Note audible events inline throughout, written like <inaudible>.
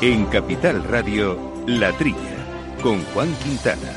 En Capital Radio, La Trilla, con Juan Quintana.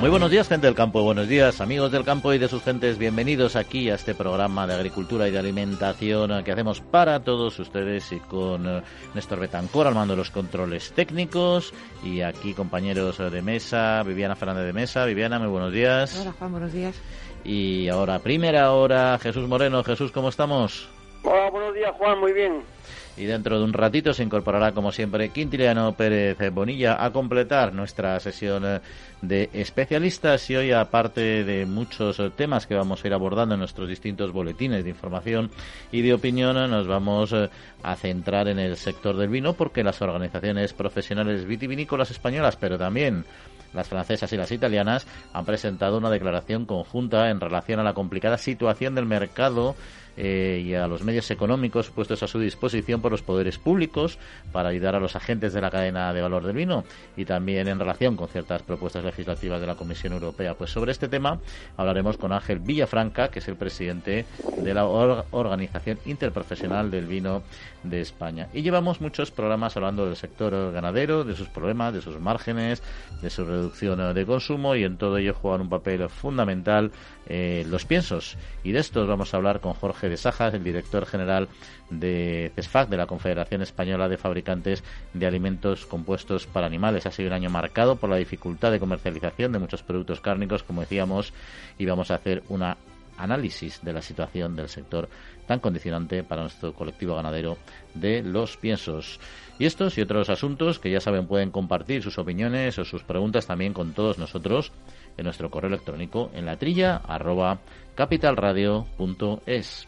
Muy buenos días, gente del campo. Buenos días, amigos del campo y de sus gentes. Bienvenidos aquí a este programa de agricultura y de alimentación que hacemos para todos ustedes y con eh, Néstor Betancor al mando de los controles técnicos. Y aquí, compañeros de mesa, Viviana Fernández de Mesa. Viviana, muy buenos días. Hola, Juan, buenos días. Y ahora, primera hora, Jesús Moreno. Jesús, ¿cómo estamos? Hola, buenos días, Juan, muy bien. Y dentro de un ratito se incorporará, como siempre, Quintiliano Pérez Bonilla a completar nuestra sesión eh, de especialistas. Y hoy, aparte de muchos temas que vamos a ir abordando en nuestros distintos boletines de información y de opinión, nos vamos eh, a centrar en el sector del vino, porque las organizaciones profesionales vitivinícolas españolas, pero también las francesas y las italianas, han presentado una declaración conjunta en relación a la complicada situación del mercado eh, y a los medios económicos puestos a su disposición por los poderes públicos para ayudar a los agentes de la cadena de valor del vino y también en relación con ciertas propuestas legislativas de la Comisión Europea. Pues sobre este tema hablaremos con Ángel Villafranca, que es el presidente de la Organización Interprofesional del Vino de España. Y llevamos muchos programas hablando del sector ganadero, de sus problemas, de sus márgenes, de su reducción de consumo y en todo ello juegan un papel fundamental eh, los piensos. Y de estos vamos a hablar con Jorge de Sajas, el director general de CESFAC, de la Confederación Española de Fabricantes de Alimentos Compuestos para Animales. Ha sido un año marcado por la dificultad de comercialización de muchos productos cárnicos, como decíamos, y vamos a hacer una análisis de la situación del sector tan condicionante para nuestro colectivo ganadero de los piensos. Y estos y otros asuntos que ya saben pueden compartir sus opiniones o sus preguntas también con todos nosotros en nuestro correo electrónico en la trilla arroba capitalradio.es.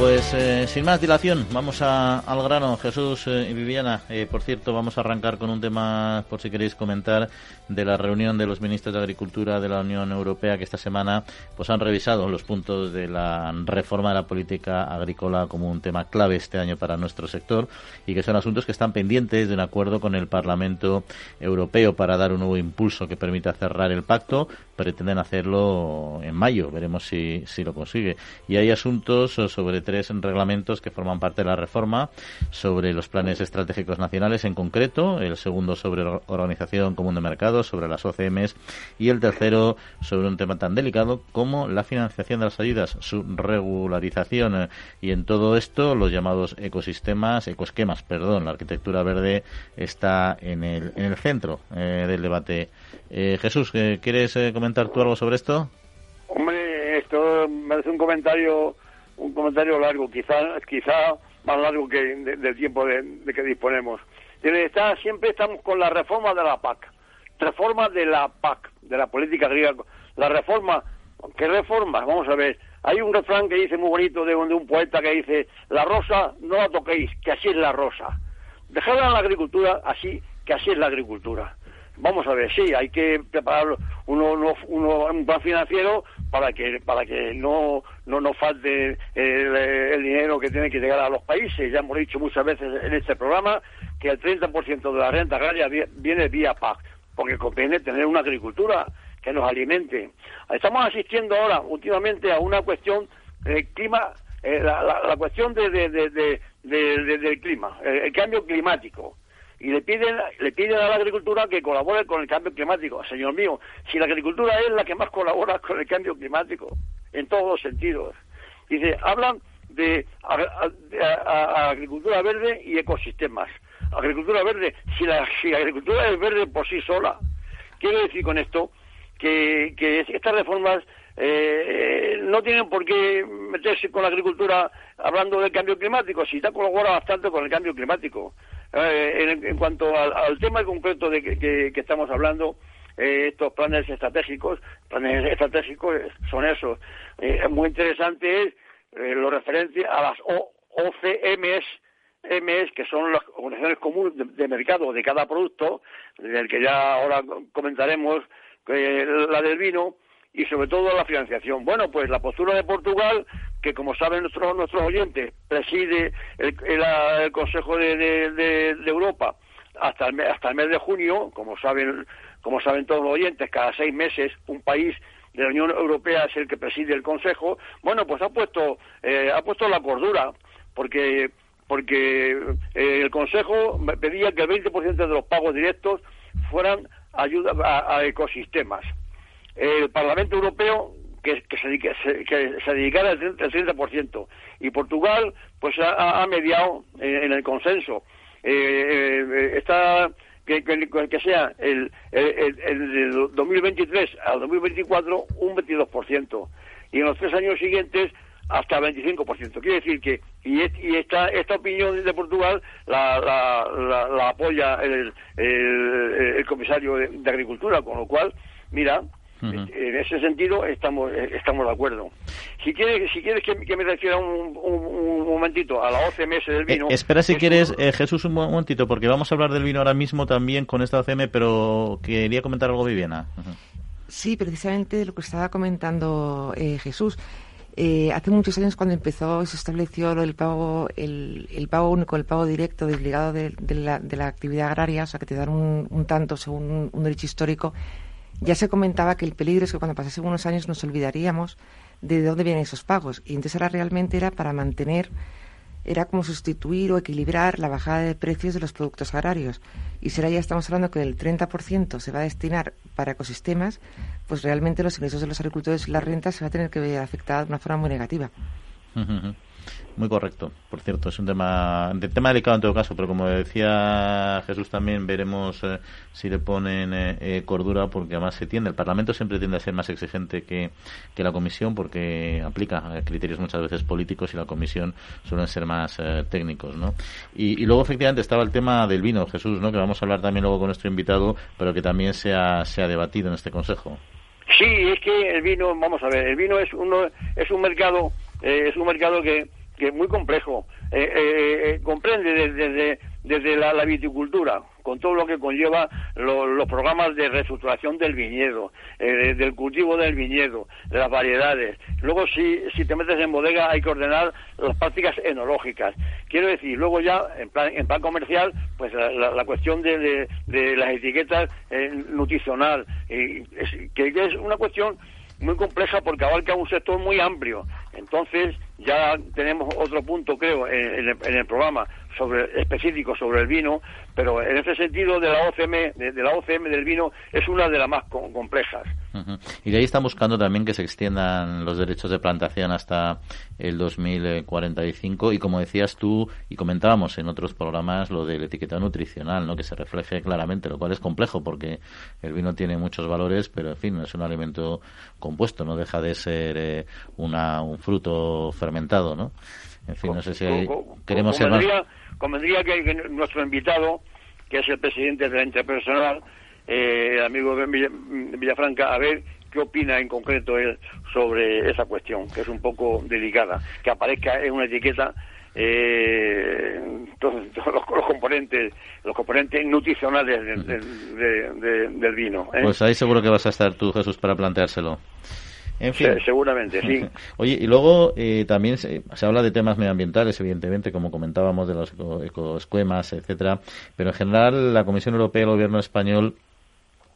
Pues eh, sin más dilación, vamos al grano. Jesús eh, y Viviana, eh, por cierto, vamos a arrancar con un tema, por si queréis comentar, de la reunión de los ministros de Agricultura de la Unión Europea que esta semana pues han revisado los puntos de la reforma de la política agrícola como un tema clave este año para nuestro sector y que son asuntos que están pendientes de un acuerdo con el Parlamento Europeo para dar un nuevo impulso que permita cerrar el pacto. Pretenden hacerlo en mayo, veremos si, si lo consigue. Y hay asuntos sobre tres reglamentos que forman parte de la reforma sobre los planes estratégicos nacionales en concreto, el segundo sobre organización común de mercados, sobre las OCMs y el tercero sobre un tema tan delicado como la financiación de las ayudas, su regularización y en todo esto los llamados ecosistemas, ecosquemas, perdón, la arquitectura verde está en el, en el centro eh, del debate. Eh, Jesús, eh, ¿quieres comentar tú algo sobre esto? Hombre, esto merece un comentario un comentario largo, quizá, quizá más largo que del tiempo de, que disponemos. Está, siempre estamos con la reforma de la PAC, reforma de la PAC, de la política agrícola. La reforma, ¿qué reforma? Vamos a ver. Hay un refrán que dice muy bonito de, de un poeta que dice, la rosa no la toquéis, que así es la rosa. Dejadla en la agricultura así, que así es la agricultura. Vamos a ver, sí, hay que preparar uno, uno, un plan financiero para que para que no no nos falte el, dinero que tiene que llegar a los países. Ya hemos dicho muchas veces en este programa que el 30% de la renta agraria viene vía PAC, porque conviene tener una agricultura que nos alimente. Estamos asistiendo ahora últimamente a una cuestión del clima, eh, la, cuestión de, del clima, el cambio climático y le piden, le piden a la agricultura que colabore con el cambio climático. Señor mío, si la agricultura es la que más colabora con el cambio climático, en todos los sentidos. Dice, hablan de, agricultura verde y ecosistemas. Agricultura verde, si la, si agricultura es verde por sí sola, quiero decir con esto que, que estas reformas eh, no tienen por qué meterse con la agricultura hablando del cambio climático, si está colabora bastante con el cambio climático. Eh, en, cuanto al, tema concreto de que, estamos hablando, eh, estos planes estratégicos, planes estratégicos son esos. Eh, muy interesante es lo referente a las OCMs, MS, que son las organizaciones comunes de, mercado de cada producto, del que ya ahora comentaremos, la del vino, y sobre todo la financiación. Bueno, pues la postura de Portugal, que como saben nuestros, nuestros oyentes, preside el, Consejo de, Europa hasta el, hasta el mes de junio, como saben, como saben todos los oyentes, cada seis meses un país de la Unión Europea es el que preside el Consejo, bueno, pues ha puesto, eh, ha puesto la cordura, porque, porque eh, el Consejo pedía que el 20% de los pagos directos fueran ayuda a ecosistemas. El Parlamento Europeo que, que, se, que se dedicara el 30%, y Portugal pues ha, mediado en, el consenso. Eh, eh, está que, que, sea el, el, el, 2023 al 2024 un 22% y en los tres años siguientes hasta 25%. Quiere decir que, y, y esta, esta opinión de Portugal la, la, la, apoya el, el, comisario de, Agricultura, con lo cual, mira, en ese sentido estamos eh, estamos de acuerdo. Si quieres, si quieres que, me refiera un, un, momentito a la OCMS del vino. Eh, espera si quieres, eh, Jesús, un momentito, porque vamos a hablar del vino ahora mismo también con esta OCM, pero quería comentar algo, Viviana. Sí, precisamente lo que estaba comentando Jesús. hace muchos años cuando empezó se estableció el pago el, el pago único el pago directo desligado de, de, la, de la actividad agraria o sea que te dan un, un tanto según un derecho histórico ya se comentaba que el peligro es que cuando pasasen unos años nos olvidaríamos de dónde vienen esos pagos. Y entonces ahora realmente era para mantener, era como sustituir o equilibrar la bajada de precios de los productos agrarios. Y si ahora ya estamos hablando que el 30% se va a destinar para ecosistemas, pues realmente los ingresos de los agricultores y la renta se va a tener que ver afectada de una forma muy negativa. Muy correcto, por cierto, es un tema, de tema delicado en todo caso, pero como decía Jesús también, veremos eh, si le ponen eh, eh, cordura, porque además se tiende, el Parlamento siempre tiende a ser más exigente que, que la Comisión, porque aplica criterios muchas veces políticos y la Comisión suelen ser más técnicos, ¿no? Y, luego, efectivamente, estaba el tema del vino, Jesús, ¿no? Que vamos a hablar también luego con nuestro invitado, pero que también se ha, se ha debatido en este Consejo. Sí, es que el vino, vamos a ver, el vino es, uno, es un mercado, es un mercado que que es muy complejo. Eh, eh, eh, comprende desde, desde, la, viticultura, con todo lo que conlleva los programas de reestructuración del viñedo, del cultivo del viñedo, de las variedades. Luego, si, si te metes en bodega, hay que ordenar las prácticas enológicas. Quiero decir, luego ya, en plan, en plan comercial, pues la, cuestión de, de, las etiquetas nutricional, que es una cuestión muy compleja porque abarca un sector muy amplio. Entonces, ya tenemos otro punto, creo, en, el, programa sobre específico sobre el vino, pero en ese sentido de la OCM, de, la OCM del vino es una de las más complejas. Y de ahí están buscando también que se extiendan los derechos de plantación hasta el 2045 y como decías tú y comentábamos en otros programas lo del etiquetado nutricional, ¿no? que se refleje claramente, lo cual es complejo porque el vino tiene muchos valores, pero en fin, es un alimento compuesto, no deja de ser eh, una, un fruto fermentado, ¿no? En fin, no sé si queremos ser más... Convendría que nuestro invitado, que es el presidente de la Interpersonal, eh, el amigo de Villafranca, a ver qué opina en concreto él sobre esa cuestión, que es un poco delicada, que aparezca en una etiqueta eh, todos, los, componentes los componentes nutricionales del vino. ¿eh? Pues ahí seguro que vas a estar tú, Jesús, para planteárselo. En fin. seguramente, sí. <laughs> Oye, y luego eh, también se, habla de temas medioambientales, evidentemente, como comentábamos, de los ecoesquemas, etcétera, pero en general la Comisión Europea y el Gobierno español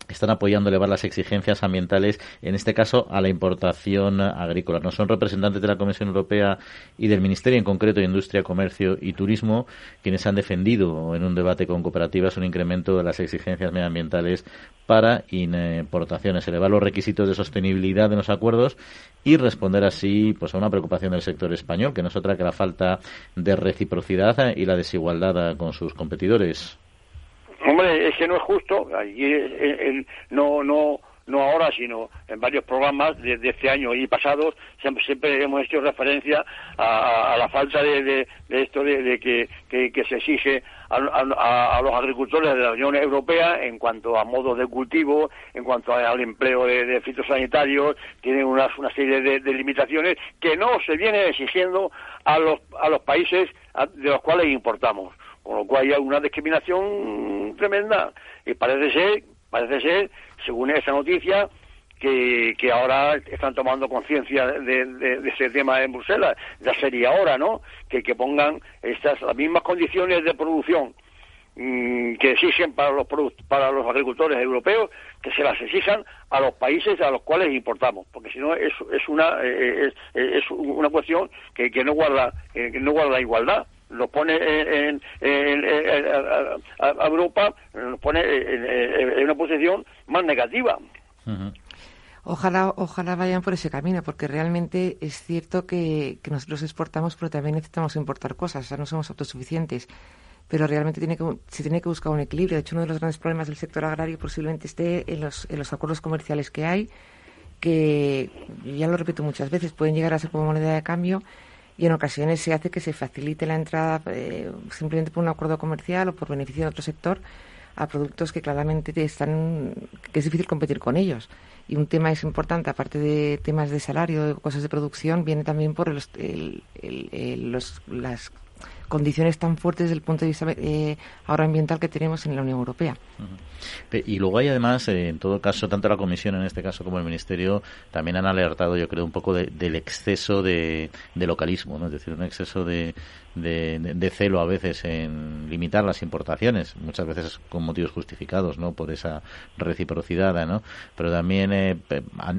están apoyando elevar las exigencias ambientales, en este caso a la importación agrícola. No son representantes de la Comisión Europea y del Ministerio en concreto de Industria, Comercio y Turismo quienes han defendido en un debate con cooperativas un incremento de las exigencias medioambientales para importaciones, elevar los requisitos de sostenibilidad de los acuerdos y responder así pues a una preocupación del sector español, que no es otra que la falta de reciprocidad y la desigualdad con sus competidores. Hombre, es que no es justo. no, no, no ahora, sino en varios programas de, este año y pasados, siempre, hemos hecho referencia a, la falta de, esto de, que, se exige a, los agricultores de la Unión Europea en cuanto a modos de cultivo, en cuanto al empleo de, fitosanitarios, tienen una, una serie de, limitaciones que no se viene exigiendo a los, a los países de los cuales importamos. Con lo cual hay una discriminación tremenda. Y parece ser, parece ser, según esa noticia, que, que ahora están tomando conciencia de, ese tema en Bruselas. Ya sería hora, ¿no? Que, que pongan estas las mismas condiciones de producción mm, que exigen para los para los agricultores europeos que se las exijan a los países a los cuales importamos porque si no es, es una eh, es, una cuestión que, que no guarda eh, que no guarda igualdad lo pone en, a, Europa nos pone en, una posición más negativa Ojalá, ojalá vayan por ese camino, porque realmente es cierto que, nosotros exportamos, pero también necesitamos importar cosas, o sea, no somos autosuficientes. Pero realmente tiene que, se tiene que buscar un equilibrio. De hecho, uno de los grandes problemas del sector agrario posiblemente esté en los, en los acuerdos comerciales que hay, que, ya lo repito muchas veces, pueden llegar a ser como moneda de cambio y en ocasiones se hace que se facilite la entrada eh, simplemente por un acuerdo comercial o por beneficio de otro sector a productos que claramente están que es difícil competir con ellos. Y un tema es importante aparte de temas de salario de cosas de producción viene también por los, los las condiciones tan fuertes desde el punto de vista eh, ahora ambiental que tenemos en la Unión Europea. Y luego hay además, eh, en todo caso, tanto la Comisión en este caso como el Ministerio también han alertado, yo creo, un poco del exceso de, localismo, ¿no? es decir, un exceso de, de, celo a veces en limitar las importaciones, muchas veces con motivos justificados, ¿no? Por esa reciprocidad, ¿no? Pero también eh,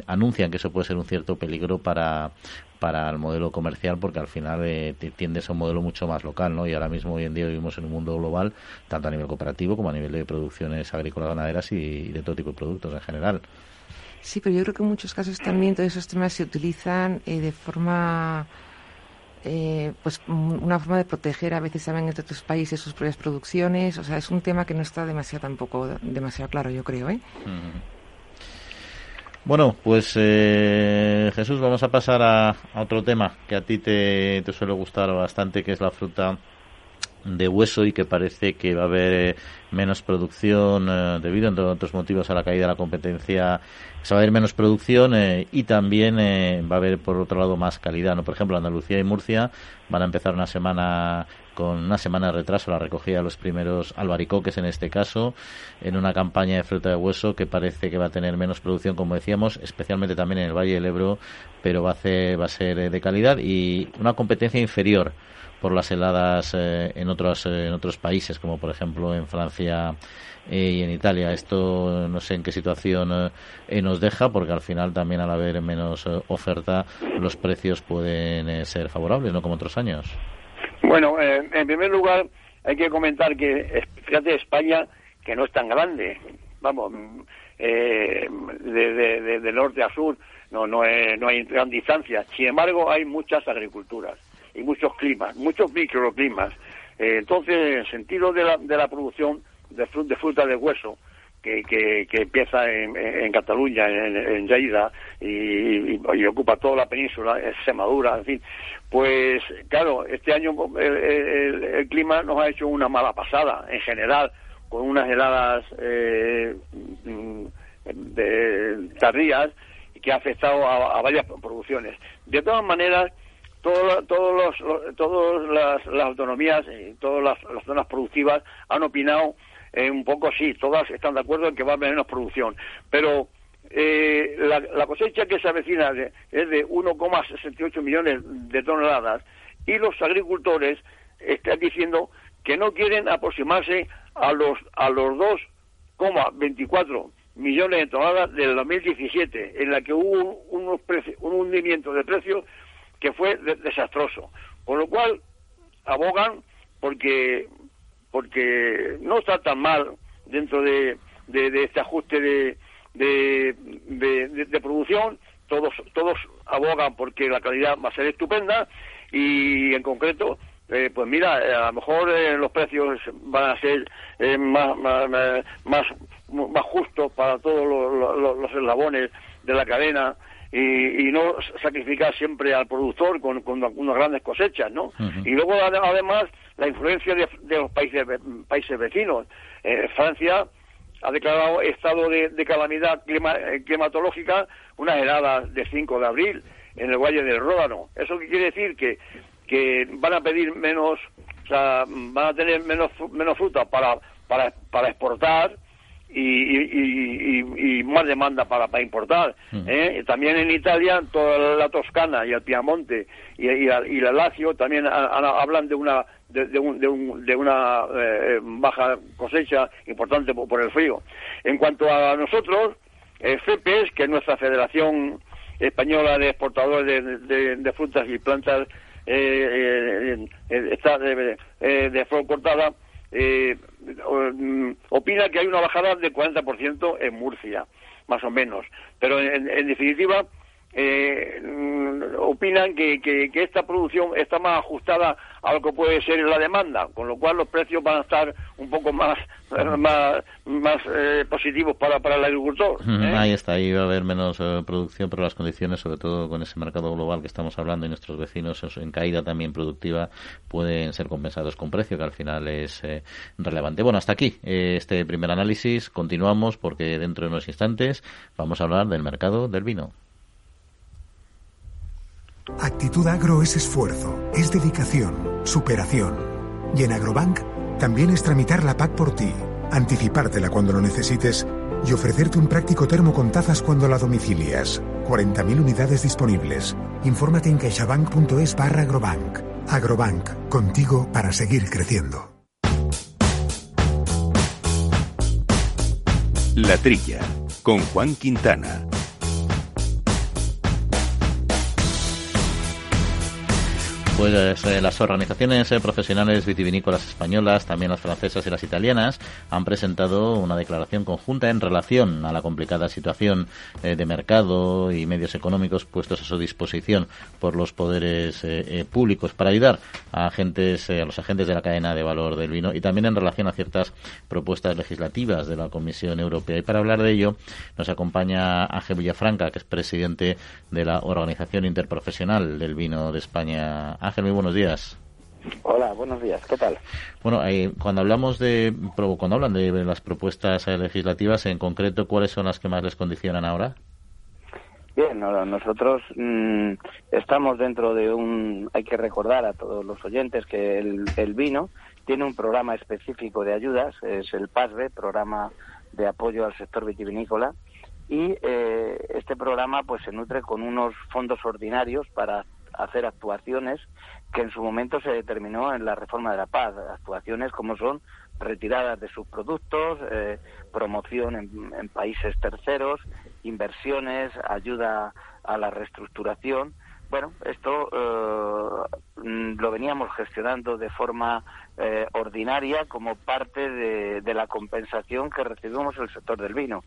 anuncian que eso puede ser un cierto peligro para para el modelo comercial porque al final eh, tiendes a un modelo mucho más local, ¿no? Y ahora mismo hoy en día vivimos en un mundo global, tanto a nivel cooperativo como a nivel de producciones agrícolas, ganaderas y, de todo tipo de productos en general. Sí, pero yo creo que en muchos casos también todos esos temas se utilizan eh, de forma eh, pues una forma de proteger a veces saben entre otros países sus propias producciones o sea es un tema que no está demasiado tampoco demasiado claro yo creo ¿eh? Bueno, pues eh, Jesús, vamos a pasar a, otro tema que a ti te, suele gustar bastante, que es la fruta de hueso y que parece que va a haber eh, menos producción eh, debido, entre otros motivos, a la caída de la competencia. Se va a haber menos producción y también va a haber, por otro lado, más calidad. ¿no? Por ejemplo, Andalucía y Murcia van a empezar una semana con una semana de retraso la recogida de los primeros albaricoques en este caso, en una campaña de fruta de hueso que parece que va a tener menos producción, como decíamos, especialmente también en el Valle del Ebro, pero va a, va a ser eh, de calidad y una competencia inferior por las heladas eh, en otros eh, en otros países como por ejemplo en Francia y en Italia. Esto no sé en qué situación nos deja porque al final también al haber menos oferta los precios pueden ser favorables no como otros años bueno, eh, en primer lugar, hay que comentar que, fíjate, España, que no es tan grande, vamos, eh, de, norte a sur, no, no, no hay gran distancia. Sin embargo, hay muchas agriculturas y muchos climas, muchos microclimas. Eh, entonces, en el sentido de la, de la producción de, de fruta de hueso, que, que, empieza en, Cataluña, en, en y, ocupa toda la península, Extremadura, en fin, pues claro, este año el, clima nos ha hecho una mala pasada en general, con unas heladas eh, de, tardías que ha afectado a, varias producciones. De todas maneras, todos los, todas las, autonomías y todas las, zonas productivas han opinado un poco sí, todas están de acuerdo en que va a haber menos producción, pero eh, la, cosecha que se avecina es de 1,68 millones de toneladas y los agricultores están diciendo que no quieren aproximarse a los a los 2,24 millones de toneladas del 2017, en la que hubo un, un hundimiento de precios que fue desastroso. Con lo cual, abogan porque, porque no está tan mal dentro de este ajuste de, de, producción, todos, todos abogan porque la calidad va a ser estupenda y en concreto eh, pues mira, eh, a lo mejor eh, los precios van a ser más, más, más, justos para todos los, eslabones de la cadena y, no sacrificar siempre al productor con, unas grandes cosechas, ¿no? Y luego, además, la influencia de, los países, países vecinos. Eh, Francia ha declarado estado de, calamidad eh, climatológica unas heladas de 5 de abril en el Valle del Ródano. ¿Eso qué quiere decir? Que, que van a pedir menos, o sea, van a tener menos, menos fruta para, para, para exportar y, y, más demanda para, para importar. ¿eh? También en Italia, toda la Toscana y el Piamonte y, y, el Lazio también hablan de una de, de, de, una eh, baja cosecha importante por, el frío. En cuanto a nosotros, eh, FEPES, que es nuestra Federación Española de Exportadores de, Frutas y Plantas, eh, está de, de flor cortada, eh, mm, opina que hay una bajada del 40% en Murcia, más o menos. Pero en, en definitiva, eh, mm, opinan que, que, esta producción está más ajustada a lo que puede ser la demanda, con lo cual los precios van a estar un poco más más, más eh, positivos para, para el agricultor. ¿eh? Ahí está, ahí va a haber menos eh, producción, pero las condiciones, sobre todo con ese mercado global que estamos hablando y nuestros vecinos en caída también productiva, pueden ser compensados con precio, que al final es relevante. Bueno, hasta aquí este primer análisis. Continuamos porque dentro de unos instantes vamos a hablar del mercado del vino. Actitud Agro es esfuerzo, es dedicación, superación. Y en Agrobank también es tramitar la PAC por ti, anticipártela cuando lo necesites y ofrecerte un práctico termo con tazas cuando la domicilias. 40.000 unidades disponibles. Infórmate en caixabank.es barra agrobank. Agrobank, contigo para seguir creciendo. La Trilla, con Juan Quintana. Pues eh, las organizaciones eh, profesionales vitivinícolas españolas, también las francesas y las italianas, han presentado una declaración conjunta en relación a la complicada situación eh, de mercado y medios económicos puestos a su disposición por los poderes públicos para ayudar a agentes, a los agentes de la cadena de valor del vino y también en relación a ciertas propuestas legislativas de la Comisión Europea. Y para hablar de ello nos acompaña Ángel Villafranca, que es presidente de la Organización Interprofesional del Vino de España Ángel, muy buenos días. Hola, buenos días. ¿Qué tal? Bueno, eh, cuando hablamos de cuando hablan de las propuestas eh, legislativas, en concreto, ¿cuáles son las que más les condicionan ahora? Bien, nosotros mm, estamos dentro de un. Hay que recordar a todos los oyentes que el, vino tiene un programa específico de ayudas, es el PASBE, programa de apoyo al sector vitivinícola, y eh, este programa pues se nutre con unos fondos ordinarios para hacer actuaciones que en su momento se determinó en la reforma de la paz, actuaciones como son retiradas de sus productos, eh, promoción en, países terceros, inversiones, ayuda a la reestructuración. Bueno, esto eh, lo veníamos gestionando de forma eh, ordinaria como parte de, de, la compensación que recibimos el sector del vino.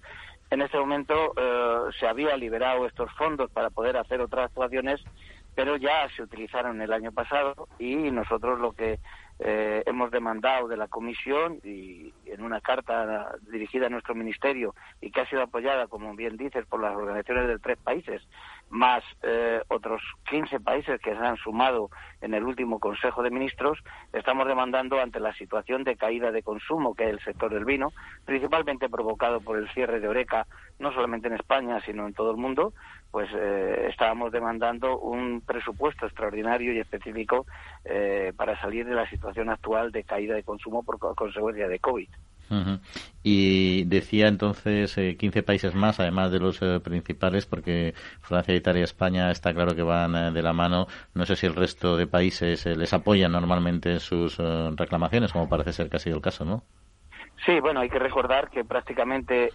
En este momento se había liberado estos fondos para poder hacer otras actuaciones pero ya se utilizaron el año pasado y nosotros lo que eh, hemos demandado de la Comisión y en una carta dirigida a nuestro Ministerio y que ha sido apoyada, como bien dices, por las organizaciones de tres países, más eh, otros 15 países que se han sumado en el último Consejo de Ministros, estamos demandando ante la situación de caída de consumo que es el sector del vino, principalmente provocado por el cierre de Oreca, no solamente en España, sino en todo el mundo, pues eh, estábamos demandando un presupuesto extraordinario y específico eh, para salir de la situación actual de caída de consumo por consecuencia de COVID. Y decía entonces 15 eh, países más, además de los principales, porque Francia, Italia y España está claro que van de la mano. No sé si el resto de países les apoyan normalmente en sus reclamaciones, como parece ser que ha sido el caso, ¿no? Sí, bueno, hay que recordar que prácticamente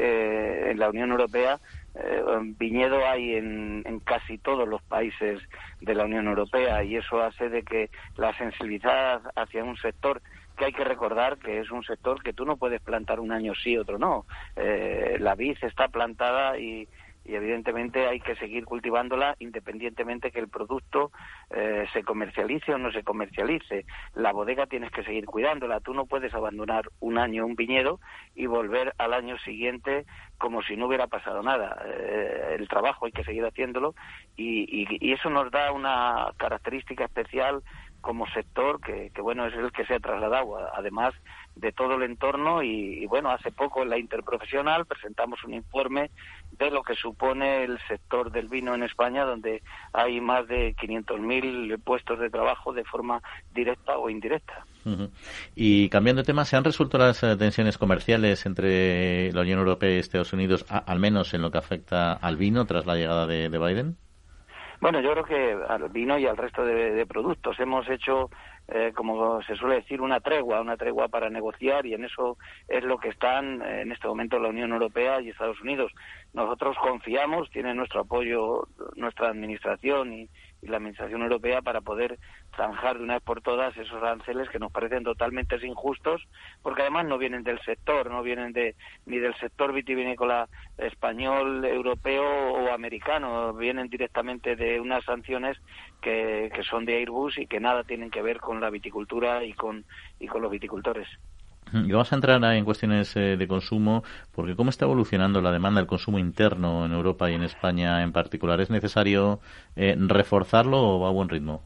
en la Unión Europea eh, viñedo hay en, casi todos los países de la Unión Europea y eso hace de que la sensibilidad hacia un sector que hay que recordar que es un sector que tú no puedes plantar un año sí, otro no. Eh, la vid está plantada y, y evidentemente hay que seguir cultivándola independientemente que el producto eh, se comercialice o no se comercialice. La bodega tienes que seguir cuidándola. Tú no puedes abandonar un año un viñedo y volver al año siguiente como si no hubiera pasado nada. Eh, el trabajo hay que seguir haciéndolo y, y, eso nos da una característica especial como sector que, bueno es el que se ha trasladado además de todo el entorno y, bueno hace poco en la interprofesional presentamos un informe de lo que supone el sector del vino en España donde hay más de 500.000 puestos de trabajo de forma directa o indirecta. Y cambiando de tema, ¿se han resuelto las eh, tensiones comerciales entre la Unión Europea y Estados Unidos, al menos en lo que afecta al vino tras la llegada de Biden? Bueno, yo creo que al vino y al resto de, productos hemos hecho, eh, como se suele decir, una tregua, una tregua para negociar y en eso es lo que están eh, en este momento la Unión Europea y Estados Unidos. Nosotros confiamos, tiene nuestro apoyo nuestra administración y, la Administración Europea para poder zanjar de una vez por todas esos aranceles que nos parecen totalmente injustos, porque además no vienen del sector, no vienen de, ni del sector vitivinícola español, europeo o americano, vienen directamente de unas sanciones que, son de Airbus y que nada tienen que ver con la viticultura y con, y con los viticultores. Y vamos a entrar en cuestiones eh, de consumo, porque cómo está evolucionando la demanda del consumo interno en Europa y en España en particular. ¿Es necesario eh, reforzarlo o va a buen ritmo?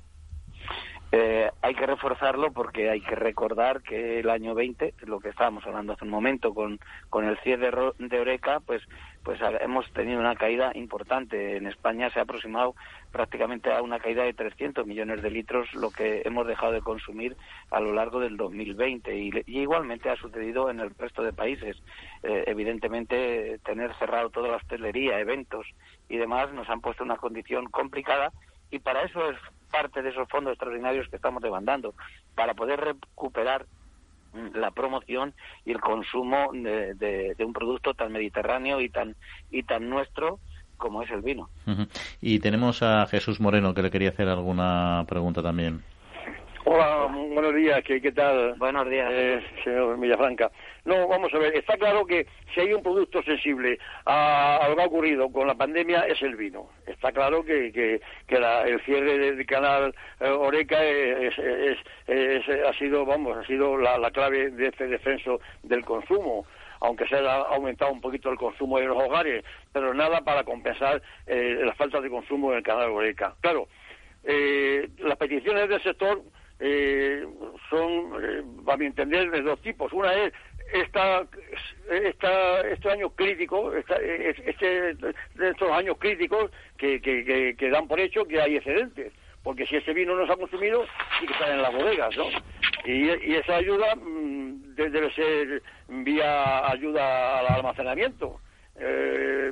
Eh, hay que reforzarlo porque hay que recordar que el año 20, lo que estábamos hablando hace un momento con, con el cierre de Oreca, pues, pues hemos tenido una caída importante. En España se ha aproximado prácticamente a una caída de 300 millones de litros, lo que hemos dejado de consumir a lo largo del 2020. Y, igualmente ha sucedido en el resto de países. Eh, evidentemente, tener cerrado toda la hostelería, eventos y demás nos han puesto una condición complicada y para eso es parte de esos fondos extraordinarios que estamos demandando, para poder recuperar mm, la promoción y el consumo de, un producto tan mediterráneo y tan y tan nuestro como es el vino. Y tenemos a Jesús Moreno que le quería hacer alguna pregunta también. Hola, buenos días, ¿qué, qué tal? Buenos días. Eh, señor Villafranca. No, vamos a ver, está claro que si hay un producto sensible a, lo que ha ocurrido con la pandemia es el vino. Está claro que, que, el cierre del canal eh, Oreca es, ha sido, vamos, ha sido la, clave de este descenso del consumo aunque se haya aumentado un poquito el consumo de los hogares, pero nada para compensar eh, la falta de consumo en el canal Oreca. Claro, las peticiones del sector eh, son, eh, a mi entender, de dos tipos. Una es esta, esta, este año crítico, este, estos años críticos que, que, que, dan por hecho que hay excedentes, porque si ese vino no se ha consumido, sí que está en las bodegas, ¿no? Y, y esa ayuda mm, debe ser vía ayuda al almacenamiento. Eh,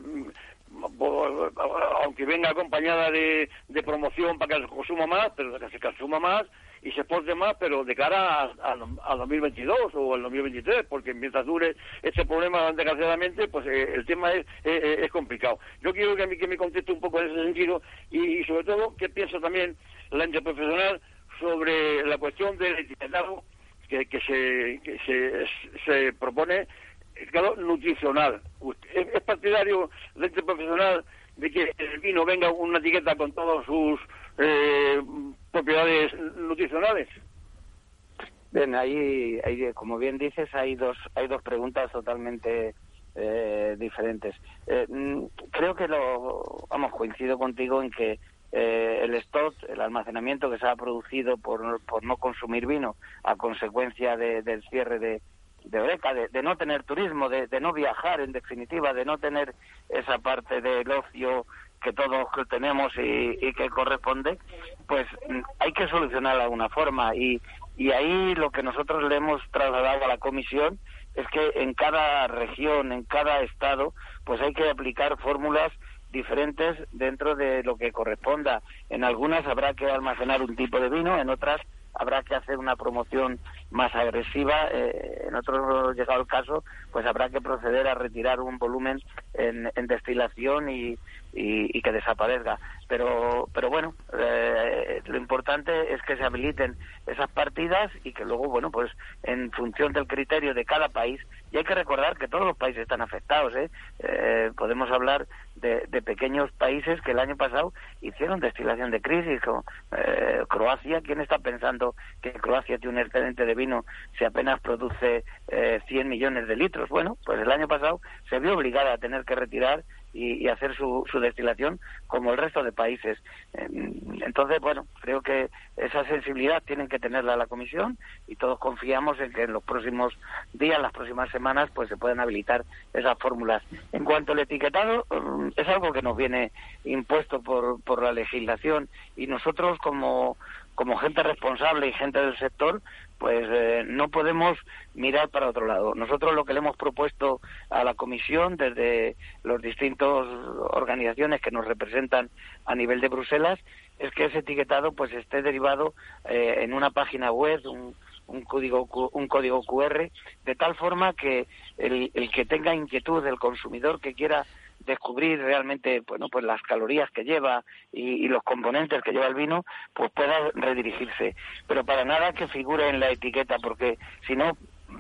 aunque venga acompañada de, de promoción para que se consuma más, pero que se consuma más y se exporte más, pero de cara a, 2022 o al 2023, porque mientras dure este problema, desgraciadamente, pues eh, el tema es, es, complicado. Yo quiero que, que me conteste un poco en ese sentido y, sobre todo, ¿qué piensa también la interprofesional sobre la cuestión del etiquetado que, que, se, que se, se propone claro, nutricional. ¿Es, es partidario la interprofesional de que el vino venga una etiqueta con todos sus eh, propiedades nutricionales. Bien, ahí, como bien dices, hay dos, hay dos preguntas totalmente eh, diferentes. Eh, mm, creo que lo, vamos, coincido contigo en que el stock, el almacenamiento que se ha producido por, por no consumir vino a consecuencia del cierre de, de Oreca, de, no tener turismo, de, de, no viajar, en definitiva, de no tener esa parte del ocio que todos tenemos y, que corresponde, pues mm, hay que solucionar de alguna forma. Y, y ahí lo que nosotros le hemos trasladado a la comisión es que en cada región, en cada estado, pues hay que aplicar fórmulas diferentes dentro de lo que corresponda. En algunas habrá que almacenar un tipo de vino, en otras habrá que hacer una promoción más agresiva. Eh, en otro llegado el caso, pues habrá que proceder a retirar un volumen en, destilación y, y, que desaparezca. Pero, pero bueno, lo importante es que se habiliten esas partidas y que luego, bueno, pues en función del criterio de cada país Y hay que recordar que todos los países están afectados. ¿eh? eh podemos hablar de, pequeños países que el año pasado hicieron destilación de crisis, como eh, Croacia. ¿Quién está pensando que Croacia tiene un excedente de vino si apenas produce eh, 100 millones de litros? Bueno, pues el año pasado se vio obligada a tener que retirar y, hacer su, su, destilación como el resto de países. Entonces, bueno, creo que esa sensibilidad tienen que tenerla la Comisión y todos confiamos en que en los próximos días, las próximas semanas, pues se puedan habilitar esas fórmulas. En cuanto al etiquetado, mm, es algo que nos viene impuesto por, por la legislación y nosotros como como gente responsable y gente del sector, pues eh, no podemos mirar para otro lado. Nosotros lo que le hemos propuesto a la comisión desde los distintos organizaciones que nos representan a nivel de Bruselas es que ese etiquetado pues esté derivado eh, en una página web, un, un código un código QR de tal forma que el, el que tenga inquietud el consumidor que quiera descubrir realmente bueno pues las calorías que lleva y, los componentes que lleva el vino pues pueda redirigirse pero para nada que figure en la etiqueta porque si no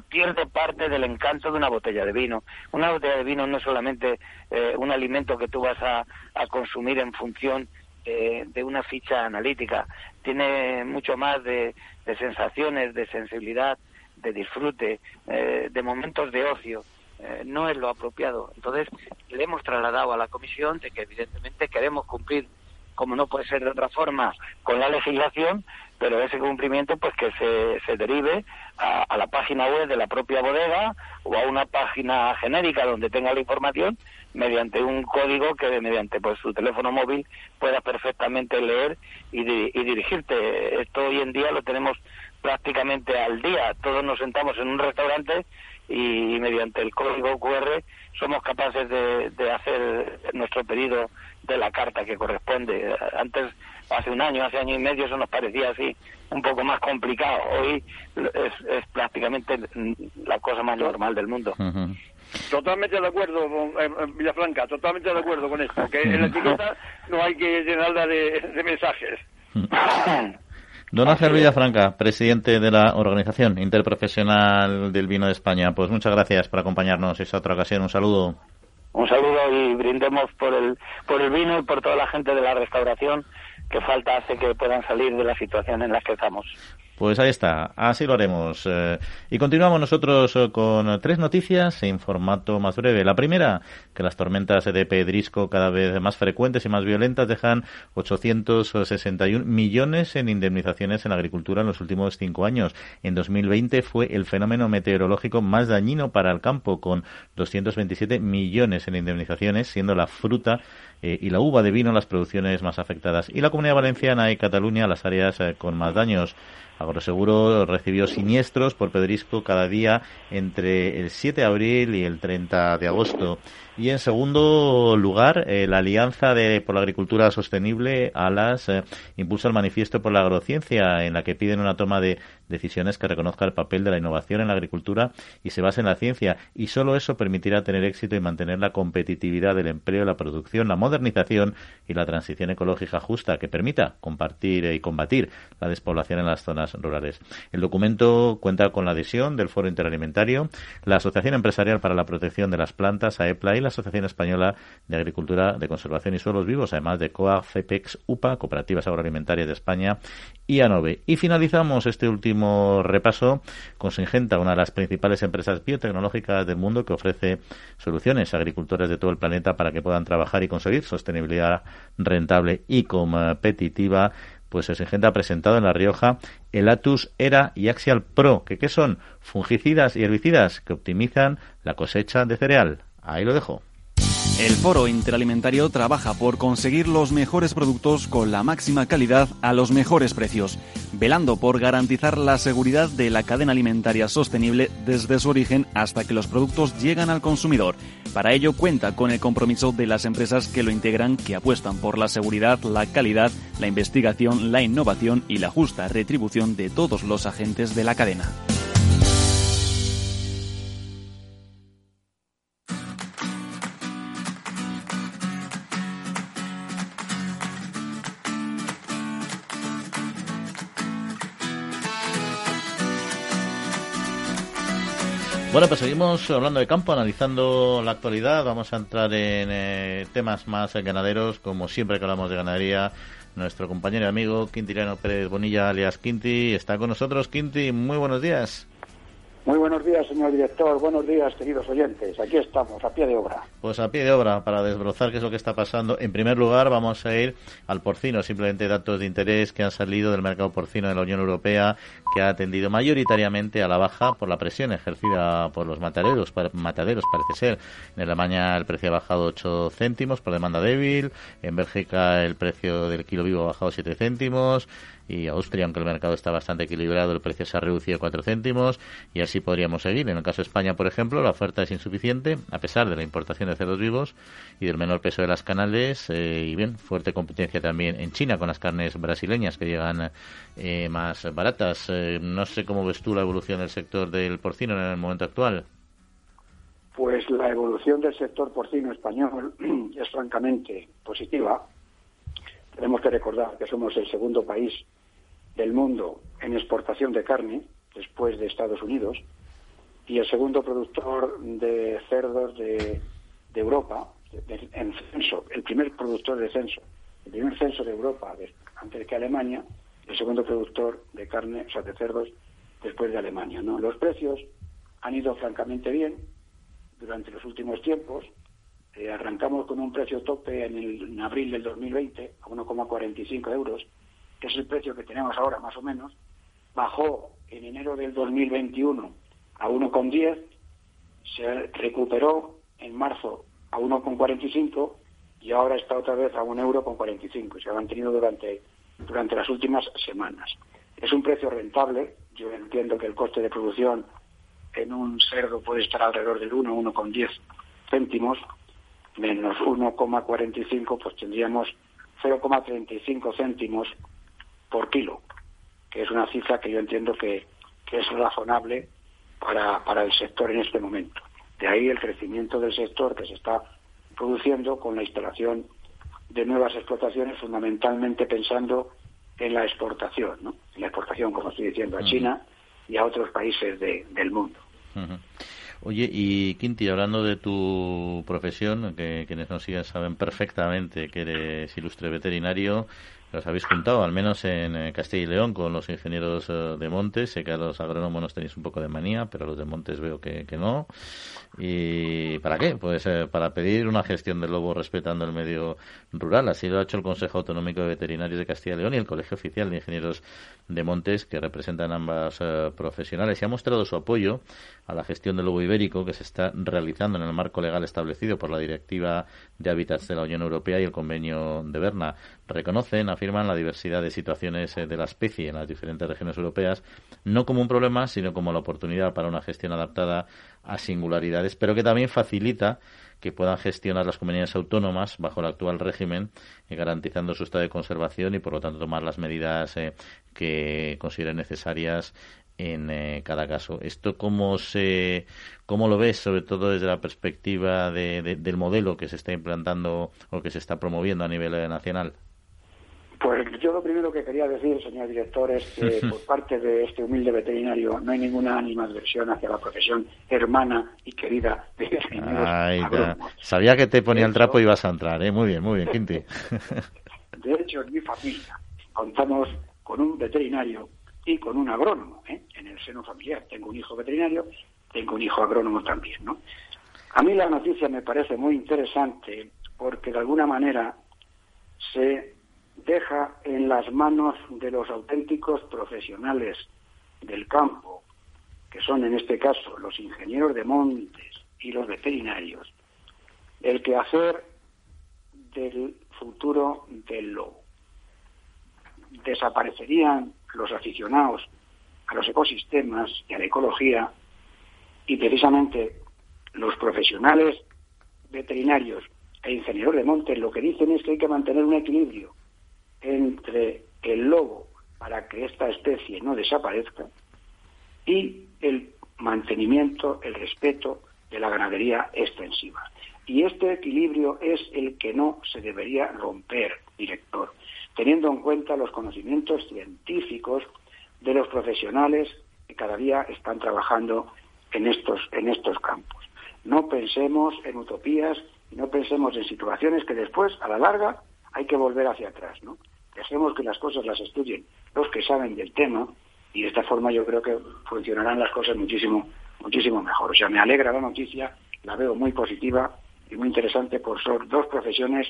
pierde parte del encanto de una botella de vino. Una botella de vino no es solamente eh, un alimento que tú vas a, consumir en función de una ficha analítica, tiene mucho más de, sensaciones, de sensibilidad, de disfrute, eh, de momentos de ocio. Eh, no es lo apropiado. Entonces, le hemos trasladado a la Comisión de que evidentemente queremos cumplir, como no puede ser de otra forma, con la legislación, pero ese cumplimiento pues que se, se derive a, la página web de la propia bodega o a una página genérica donde tenga la información mediante un código que mediante pues su teléfono móvil pueda perfectamente leer y, y dirigirte. Esto hoy en día lo tenemos prácticamente al día. Todos nos sentamos en un restaurante y mediante el código QR somos capaces de, hacer nuestro pedido de la carta que corresponde. Antes, hace un año, hace año y medio, eso nos parecía así un poco más complicado. Hoy es, prácticamente la cosa más normal del mundo. Totalmente de acuerdo, con, Villafranca, totalmente de acuerdo con esto, que en la etiqueta no hay que llenarla de, de mensajes. <laughs> Don Ángel Villafranca, presidente de la Organización Interprofesional del Vino de España, pues muchas gracias por acompañarnos esta otra ocasión. Un saludo. Un saludo y brindemos por el, por el vino y por toda la gente de la restauración que falta hace que puedan salir de la situación en la que estamos. Pues ahí está, así lo haremos. Eh, y continuamos nosotros eh, con tres noticias en formato más breve. La primera, que las tormentas de pedrisco cada vez más frecuentes y más violentas dejan 861 millones en indemnizaciones en la agricultura en los últimos cinco años. En 2020 fue el fenómeno meteorológico más dañino para el campo, con 227 millones en indemnizaciones, siendo la fruta eh, y la uva de vino las producciones más afectadas. Y la Comunidad Valenciana y Cataluña las áreas con más daños. Agroseguro recibió siniestros por pedrisco cada día entre el 7 de abril y el 30 de agosto. Y en segundo lugar, eh, la Alianza de, por la Agricultura Sostenible, ALAS, eh, impulsa el manifiesto por la agrociencia, en la que piden una toma de decisiones que reconozca el papel de la innovación en la agricultura y se base en la ciencia. Y solo eso permitirá tener éxito y mantener la competitividad del empleo, la producción, la modernización y la transición ecológica justa, que permita compartir y combatir la despoblación en las zonas rurales. El documento cuenta con la adhesión del Foro Interalimentario, la Asociación Empresarial para la Protección de las Plantas, AEPLA, y la Asociación Española de Agricultura de Conservación y Suelos Vivos, además de COA, CEPEX, UPA, Cooperativas Agroalimentarias de España y ANOVE. Y finalizamos este último repaso con Singenta, una de las principales empresas biotecnológicas del mundo que ofrece soluciones a agricultores de todo el planeta para que puedan trabajar y conseguir sostenibilidad rentable y competitiva pues Singenta ha presentado en La Rioja el Atus Era y Axial Pro, que ¿qué son? Fungicidas y herbicidas que optimizan la cosecha de cereal. Ahí lo dejo. El Foro Interalimentario trabaja por conseguir los mejores productos con la máxima calidad a los mejores precios, velando por garantizar la seguridad de la cadena alimentaria sostenible desde su origen hasta que los productos llegan al consumidor. Para ello cuenta con el compromiso de las empresas que lo integran que apuestan por la seguridad, la calidad, la investigación, la innovación y la justa retribución de todos los agentes de la cadena. Bueno, pues seguimos hablando de campo, analizando la actualidad. Vamos a entrar en eh, temas más ganaderos, como siempre que hablamos de ganadería. Nuestro compañero y amigo Quintiliano Pérez Bonilla, alias Quinti, está con nosotros. Quinti, muy buenos días. Muy buenos días, señor director. Buenos días, queridos oyentes. Aquí estamos, a pie de obra. Pues a pie de obra, para desbrozar qué es lo que está pasando. En primer lugar, vamos a ir al porcino. Simplemente datos de interés que han salido del mercado porcino de la Unión Europea, que ha atendido mayoritariamente a la baja por la presión ejercida por los mataderos, mataderos parece ser. En Alemania el precio ha bajado 8 céntimos por demanda débil. En Bélgica el precio del kilo vivo ha bajado 7 céntimos y Austria, aunque el mercado está bastante equilibrado, el precio se ha reducido 4 céntimos y así podríamos seguir. En el caso de España, por ejemplo, la oferta es insuficiente a pesar de la importación de cerdos vivos y del menor peso de las canales eh, y bien, fuerte competencia también en China con las carnes brasileñas que llegan eh, más baratas. Eh, no sé cómo ves tú la evolución del sector del porcino en el momento actual. Pues la evolución del sector porcino español <clears throat> es francamente positiva. Tenemos que recordar que somos el segundo país del mundo en exportación de carne, después de Estados Unidos, y el segundo productor de cerdos de, Europa, en censo, el primer productor de censo, el primer censo de Europa antes que Alemania, el segundo productor de carne, o sea, de cerdos, después de Alemania. ¿no? Los precios han ido francamente bien durante los últimos tiempos. Eh, arrancamos con un precio tope en, el, abril del 2020 a 1,45 euros que es el precio que tenemos ahora más o menos, bajó en enero del 2021 a 1,10, se recuperó en marzo a 1,45 y ahora está otra vez a 1 euro con 45. Se ha mantenido durante, durante las últimas semanas. Es un precio rentable. Yo entiendo que el coste de producción en un cerdo puede estar alrededor del 1, 1,10 céntimos, menos 1,45, pues tendríamos 0,35 céntimos por kilo, que es una cifra que yo entiendo que, es razonable para, para el sector en este momento. De ahí el crecimiento del sector que se está produciendo con la instalación de nuevas explotaciones, fundamentalmente pensando en la exportación, ¿no? En la exportación, como estoy diciendo, a China y a otros países del mundo. Oye, y Quinti, hablando de tu profesión, que quienes nos siguen saben perfectamente que eres ilustre veterinario, los habéis juntado, al menos en eh, Castilla y León, con los ingenieros eh, de Montes. Sé que a los agrónomos nos tenéis un poco de manía, pero a los de Montes veo que, que no. ¿Y para qué? Pues eh, para pedir una gestión del lobo respetando el medio rural. Así lo ha hecho el Consejo Autonómico de Veterinarios de Castilla y León y el Colegio Oficial de Ingenieros de Montes, que representan ambas profesionales. Y ha mostrado su apoyo a la gestión del lobo ibérico que se está realizando en el marco legal establecido por la Directiva de Hábitats de la Unión Europea y el Convenio de Berna. Reconocen, afirman la diversidad de situaciones eh, de la especie en las diferentes regiones europeas, no como un problema, sino como la oportunidad para una gestión adaptada a singularidades, pero que también facilita que puedan gestionar las comunidades autónomas bajo el actual régimen, eh, garantizando su estado de conservación y, por lo tanto, tomar las medidas eh, que consideren necesarias en cada caso. ¿Esto cómo, se, cómo lo ves, sobre todo desde la perspectiva del modelo que se está implantando o que se está promoviendo a nivel nacional? Pues yo lo primero que quería decir, señor director, es que <laughs> por parte de este humilde veterinario no hay ninguna animadversión hacia la profesión hermana y querida de veterinarios. Sabía que te ponía el trapo y ibas a entrar, ¿eh? Muy bien, muy bien, Quinti. <laughs> <laughs> De hecho, en mi familia contamos con un veterinario y con un agrónomo, ¿eh? En el seno familiar. Tengo un hijo veterinario, tengo un hijo agrónomo también, ¿no? A mí la noticia me parece muy interesante porque de alguna manera se deja en las manos de los auténticos profesionales del campo, que son en este caso los ingenieros de montes y los veterinarios, el quehacer del futuro del lobo. Desaparecerían los aficionados a los ecosistemas y a la ecología y precisamente los profesionales veterinarios e ingenieros de montes lo que dicen es que hay que mantener un equilibrio entre el lobo para que esta especie no desaparezca y el mantenimiento, el respeto de la ganadería extensiva. Y este equilibrio es el que no se debería romper, director, teniendo en cuenta los conocimientos científicos de los profesionales que cada día están trabajando en estos, en estos campos. No pensemos en utopías y no pensemos en situaciones que después, a la larga, hay que volver hacia atrás, ¿no? Dejemos que las cosas las estudien los que saben del tema y de esta forma yo creo que funcionarán las cosas muchísimo, muchísimo mejor. O sea, me alegra la noticia, la veo muy positiva y muy interesante por ser dos profesiones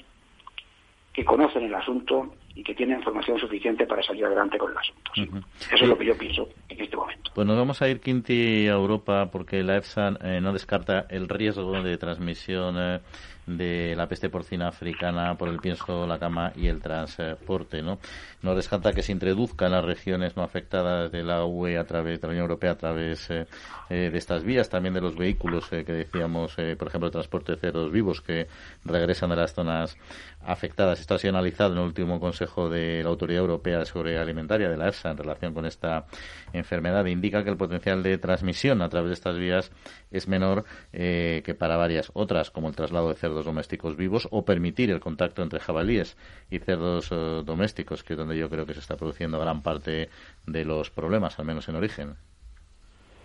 que conocen el asunto y que tienen información suficiente para salir adelante con el asunto. Eso es lo que yo pienso en este momento. Pues nos vamos a ir, Quinti, a Europa porque la EFSA eh, no descarta el riesgo de transmisión eh, de la peste porcina africana por el pienso, la cama y el transporte. ¿no? Nos descarta que se introduzca en las regiones no afectadas de la UE a través de la Unión Europea a través eh, de estas vías, también de los vehículos eh, que decíamos, por ejemplo, el transporte de cerdos vivos que regresan de las zonas afectadas. Esto ha sido analizado en el último Consejo de la Autoridad Europea de Seguridad Alimentaria, de la EFSA, en relación con esta enfermedad. Indica que el potencial de transmisión a través de estas vías es menor que para varias otras, como el traslado de cerdos domésticos vivos o permitir el contacto entre jabalíes y cerdos eh, domésticos, que es donde yo creo que se está produciendo gran parte de los problemas, al menos en origen.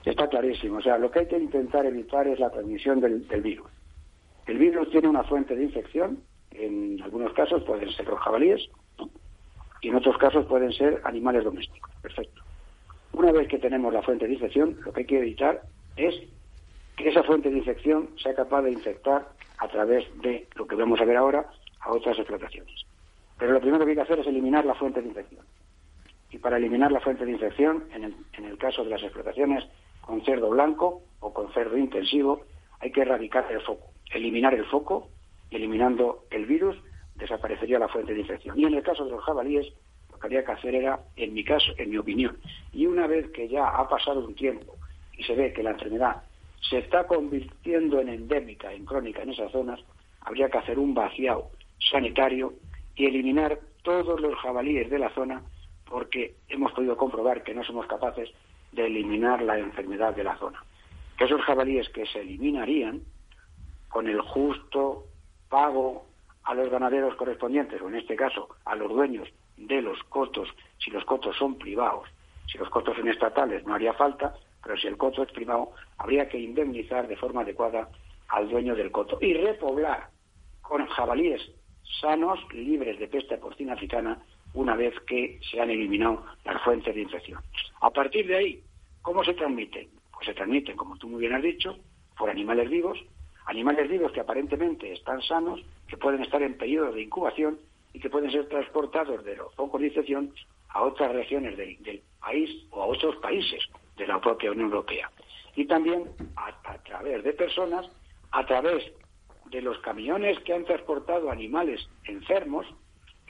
Está clarísimo. O sea, lo que hay que intentar evitar es la transmisión del, virus. El virus tiene una fuente de infección. En algunos casos pueden ser los jabalíes y en otros casos pueden ser animales domésticos. Perfecto. Una vez que tenemos la fuente de infección, lo que hay que evitar es que esa fuente de infección sea capaz de infectar a través de lo que vamos a ver ahora a otras explotaciones. Pero lo primero que hay que hacer es eliminar la fuente de infección. Y para eliminar la fuente de infección, en el, en el caso de las explotaciones con cerdo blanco o con cerdo intensivo, hay que erradicar el foco, eliminar el foco eliminando el virus desaparecería la fuente de infección. Y en el caso de los jabalíes, lo que habría que hacer era, en mi caso, en mi opinión, y una vez que ya ha pasado un tiempo y se ve que la enfermedad se está convirtiendo en endémica, en crónica en esas zonas, habría que hacer un vaciado sanitario y eliminar todos los jabalíes de la zona porque hemos podido comprobar que no somos capaces de eliminar la enfermedad de la zona. Que esos jabalíes que se eliminarían con el justo pago a los ganaderos correspondientes, o en este caso a los dueños de los cotos, si los cotos son privados, si los cotos son estatales no haría falta, pero si el coto es privado, habría que indemnizar de forma adecuada al dueño del coto y repoblar con jabalíes sanos, libres de peste porcina africana, una vez que se han eliminado las fuentes de infección. A partir de ahí, ¿cómo se transmiten? Pues se transmiten, como tú muy bien has dicho, por animales vivos, animales vivos que aparentemente están sanos, que pueden estar en periodo de incubación y que pueden ser transportados de los focos de infección a otras regiones del país o a otros países de la propia Unión Europea. Y también a, través de personas, a través de los camiones que han transportado animales enfermos,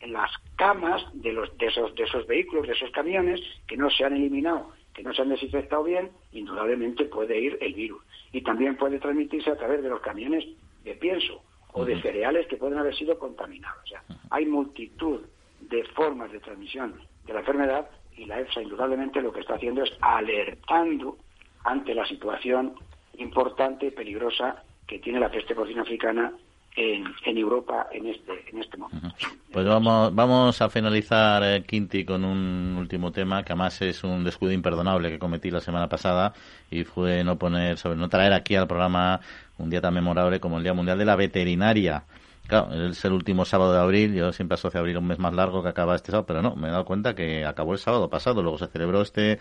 en las camas de, esos vehículos, de esos camiones, que no se han eliminado, que no se han desinfectado bien, indudablemente puede ir el virus. Y también puede transmitirse a través de los camiones de pienso o de cereales que pueden haber sido contaminados. O sea, hay multitud de formas de transmisión de la enfermedad y la EFSA indudablemente lo que está haciendo es alertando ante la situación importante y peligrosa que tiene la peste porcina africana en, Europa en este, en este momento. Pues vamos, vamos a finalizar, eh, Quinti, con un último tema que además es un descuido imperdonable que cometí la semana pasada y fue no poner, sobre no traer aquí al programa un día tan memorable como el Día Mundial de la Veterinaria. Claro, es el último sábado de abril, yo siempre asocio abril un mes más largo que acaba este sábado, pero no, me he dado cuenta que acabó el sábado pasado, luego se celebró este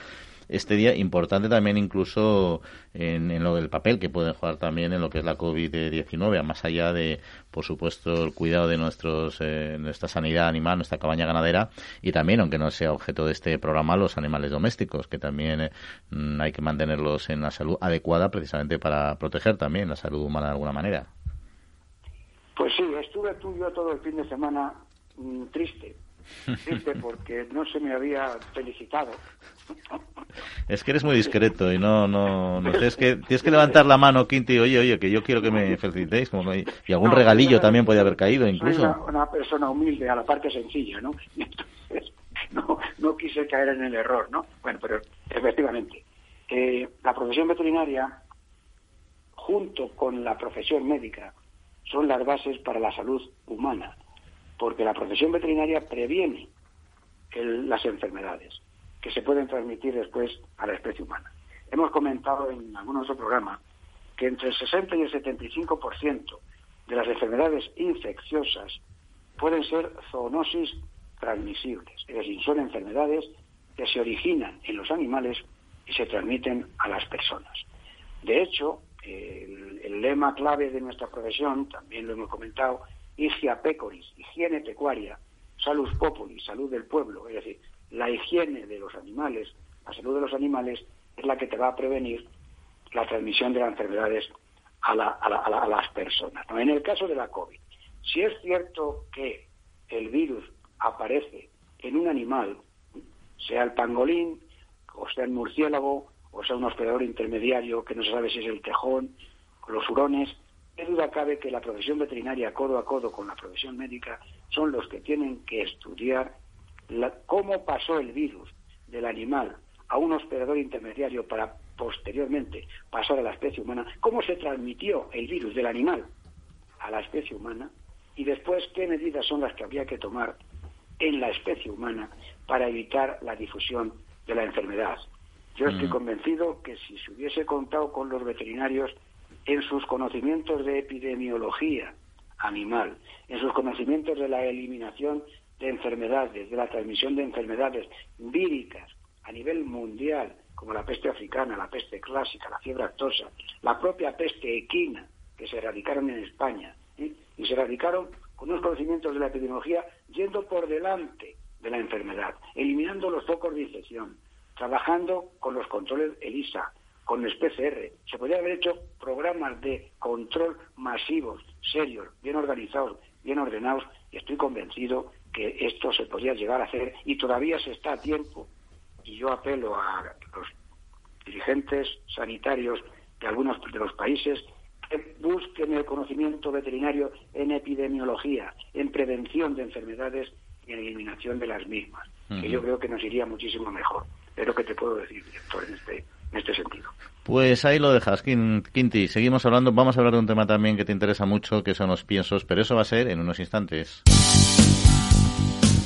este día importante también incluso en, lo del papel que pueden jugar también en lo que es la COVID-19, más allá de, por supuesto, el cuidado de nuestros, eh, nuestra sanidad animal, nuestra cabaña ganadera y también, aunque no sea objeto de este programa, los animales domésticos, que también eh, hay que mantenerlos en la salud adecuada precisamente para proteger también la salud humana de alguna manera. Pues sí, estuve tú yo todo el fin de semana mm, triste, triste porque no se me había felicitado. Es que eres muy discreto y no, no, no tienes que, tienes que levantar la mano, Quinti, oye, oye, que yo quiero que me felicitéis, como, y algún regalillo también puede haber caído incluso. Soy una, persona humilde, a la parte sencilla, ¿no? <laughs> Entonces, no, no quise caer en el error, ¿no? Bueno, pero efectivamente, eh, la profesión veterinaria, junto con la profesión médica, son las bases para la salud humana, porque la profesión veterinaria previene las enfermedades que se pueden transmitir después a la especie humana. hemos comentado en algunos otros programas que entre el 60 y el 75% de las enfermedades infecciosas pueden ser zoonosis transmisibles, es decir, son enfermedades que se originan en los animales y se transmiten a las personas. De hecho, el, el lema clave de nuestra profesión, también lo hemos comentado, higia pecoris, higiene pecuaria, salus populi, salud del pueblo, es decir, la higiene de los animales, la salud de los animales es la que te va a prevenir la transmisión de las enfermedades a, las personas. En el caso de la COVID, si es cierto que el virus aparece en un animal, sea el pangolín, o sea el murciélago, o sea un hospedador intermediario que no se sabe si es el tejón, los hurones, qué duda cabe que la profesión veterinaria codo a codo con la profesión médica son los que tienen que estudiar cómo pasó el virus del animal a un hospedador intermediario para posteriormente pasar a la especie humana, cómo se transmitió el virus del animal a la especie humana y después qué medidas son las que habría que tomar en la especie humana para evitar la difusión de la enfermedad. Yo estoy mm. convencido que si se hubiese contado con los veterinarios en sus conocimientos de epidemiología animal, en sus conocimientos de la eliminación de enfermedades, de la transmisión de enfermedades víricas a nivel mundial, como la peste africana, la peste clásica, la fiebre actosa, la propia peste equina, que se erradicaron en España, ¿eh? y se erradicaron con unos conocimientos de la epidemiología yendo por delante de la enfermedad, eliminando los focos de infección, trabajando con los controles ELISA, con el PCR. Se podría haber hecho programas de control masivos, serios, bien organizados, bien ordenados, y estoy convencido que esto se podría llegar a hacer y todavía se está a tiempo. Y yo apelo a los dirigentes sanitarios de algunos de los países que busquen el conocimiento veterinario en epidemiología, en prevención de enfermedades y en eliminación de las mismas, que yo creo que nos iría muchísimo mejor. Es lo que te puedo decir, director, en este, en este sentido. Pues ahí lo dejas, Quinti. Seguimos hablando, vamos a hablar de un tema también que te interesa mucho, que son los piensos, pero eso va a ser en unos instantes.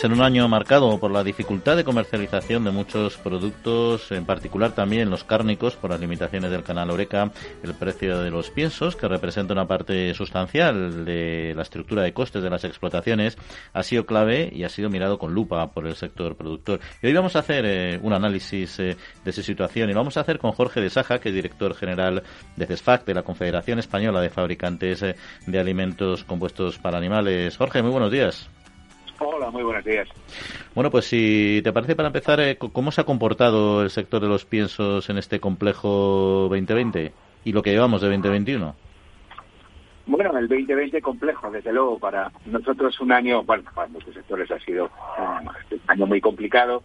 Pues en un año marcado por la dificultad de comercialización de muchos productos, en particular también los cárnicos, por las limitaciones del canal Oreca, el precio de los piensos, que representa una parte sustancial de la estructura de costes de las explotaciones, ha sido clave y ha sido mirado con lupa por el sector productor. Y hoy vamos a hacer eh, un análisis eh, de esa situación y lo vamos a hacer con Jorge de Saja, que es director general de CESFAC, de la Confederación Española de Fabricantes eh, de Alimentos Compuestos para Animales. Jorge, muy buenos días. Hola, muy buenos días. Bueno, pues si te parece para empezar, eh, ¿cómo se ha comportado el sector de los piensos en este complejo 2020 y lo que llevamos de 2021? Bueno, el 2020 complejo, desde luego, para nosotros un año, bueno, para muchos sectores ha sido un año muy complicado,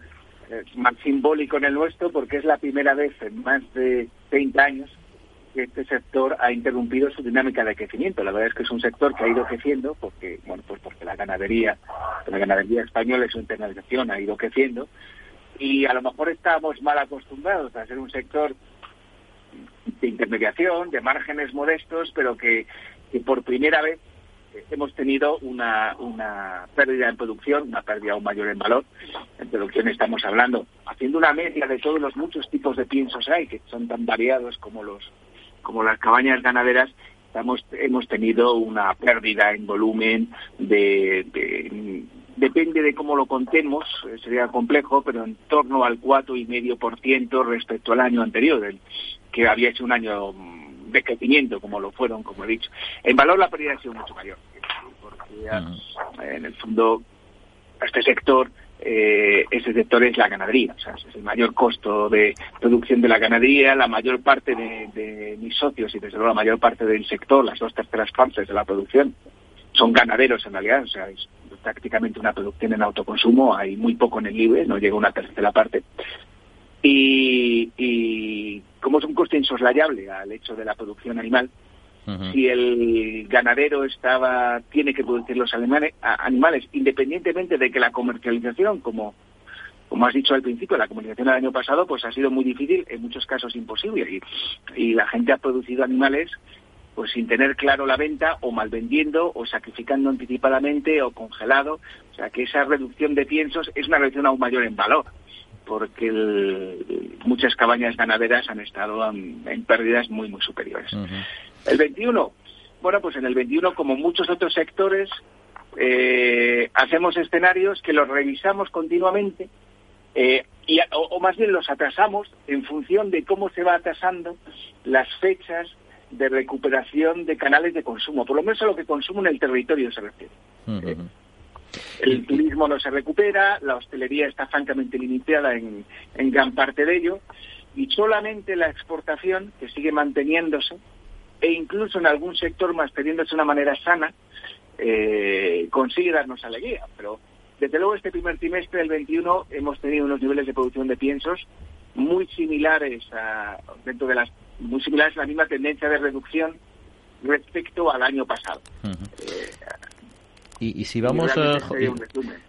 más simbólico en el nuestro porque es la primera vez en más de 30 años este sector ha interrumpido su dinámica de crecimiento. La verdad es que es un sector que ha ido creciendo porque, bueno, pues porque la ganadería, la ganadería española y su internalización ha ido creciendo y a lo mejor estamos mal acostumbrados a ser un sector de intermediación, de márgenes modestos, pero que, por primera vez hemos tenido una, una pérdida en producción, una pérdida aún mayor en valor. En producción estamos hablando, haciendo una media de todos los muchos tipos de piensos hay, que son tan variados como los como las cabañas ganaderas, hemos tenido una pérdida en volumen de, depende de cómo lo contemos, eh, sería complejo, pero en torno al 4,5% respecto al año anterior, que había hecho un año mm, de crecimiento, como lo fueron, como he dicho. En valor la pérdida ha sido mucho mayor, porque en el fondo este sector eh, ese sector es la ganadería, o sea, es el mayor costo de producción de la ganadería, la mayor parte de, mis socios y desde luego la mayor parte del sector, las dos terceras partes de la producción, son ganaderos en realidad, o sea, es prácticamente una producción en autoconsumo, hay muy poco en el libre, no llega una tercera parte. Y, y como es un coste insoslayable al hecho de la producción animal, si el ganadero estaba tiene que producir los animales, independientemente de que la comercialización, como como has dicho al principio, la comunicación del año pasado pues ha sido muy difícil, en muchos casos imposible, y, y la gente ha producido animales pues sin tener claro la venta o mal vendiendo o sacrificando anticipadamente o congelado. O sea que esa reducción de piensos es una reducción aún mayor en valor porque muchas cabañas ganaderas han estado en, pérdidas muy, muy superiores. El 21, bueno, pues en el 21, como muchos otros sectores, eh, hacemos escenarios que los revisamos continuamente eh, y, o, más bien los atrasamos en función de cómo se va atrasando las fechas de recuperación de canales de consumo, por lo menos a lo que consumo en el territorio se refiere. Eh, el turismo no se recupera, la hostelería está francamente limitada en, gran parte de ello, y solamente la exportación, que sigue manteniéndose, e incluso en algún sector manteniéndose de una manera sana, eh, consigue darnos alegría. Pero desde luego este primer trimestre del 21 hemos tenido unos niveles de producción de piensos muy similares a, dentro de las muy similares a la misma tendencia de reducción respecto al año pasado. Y, si vamos, a,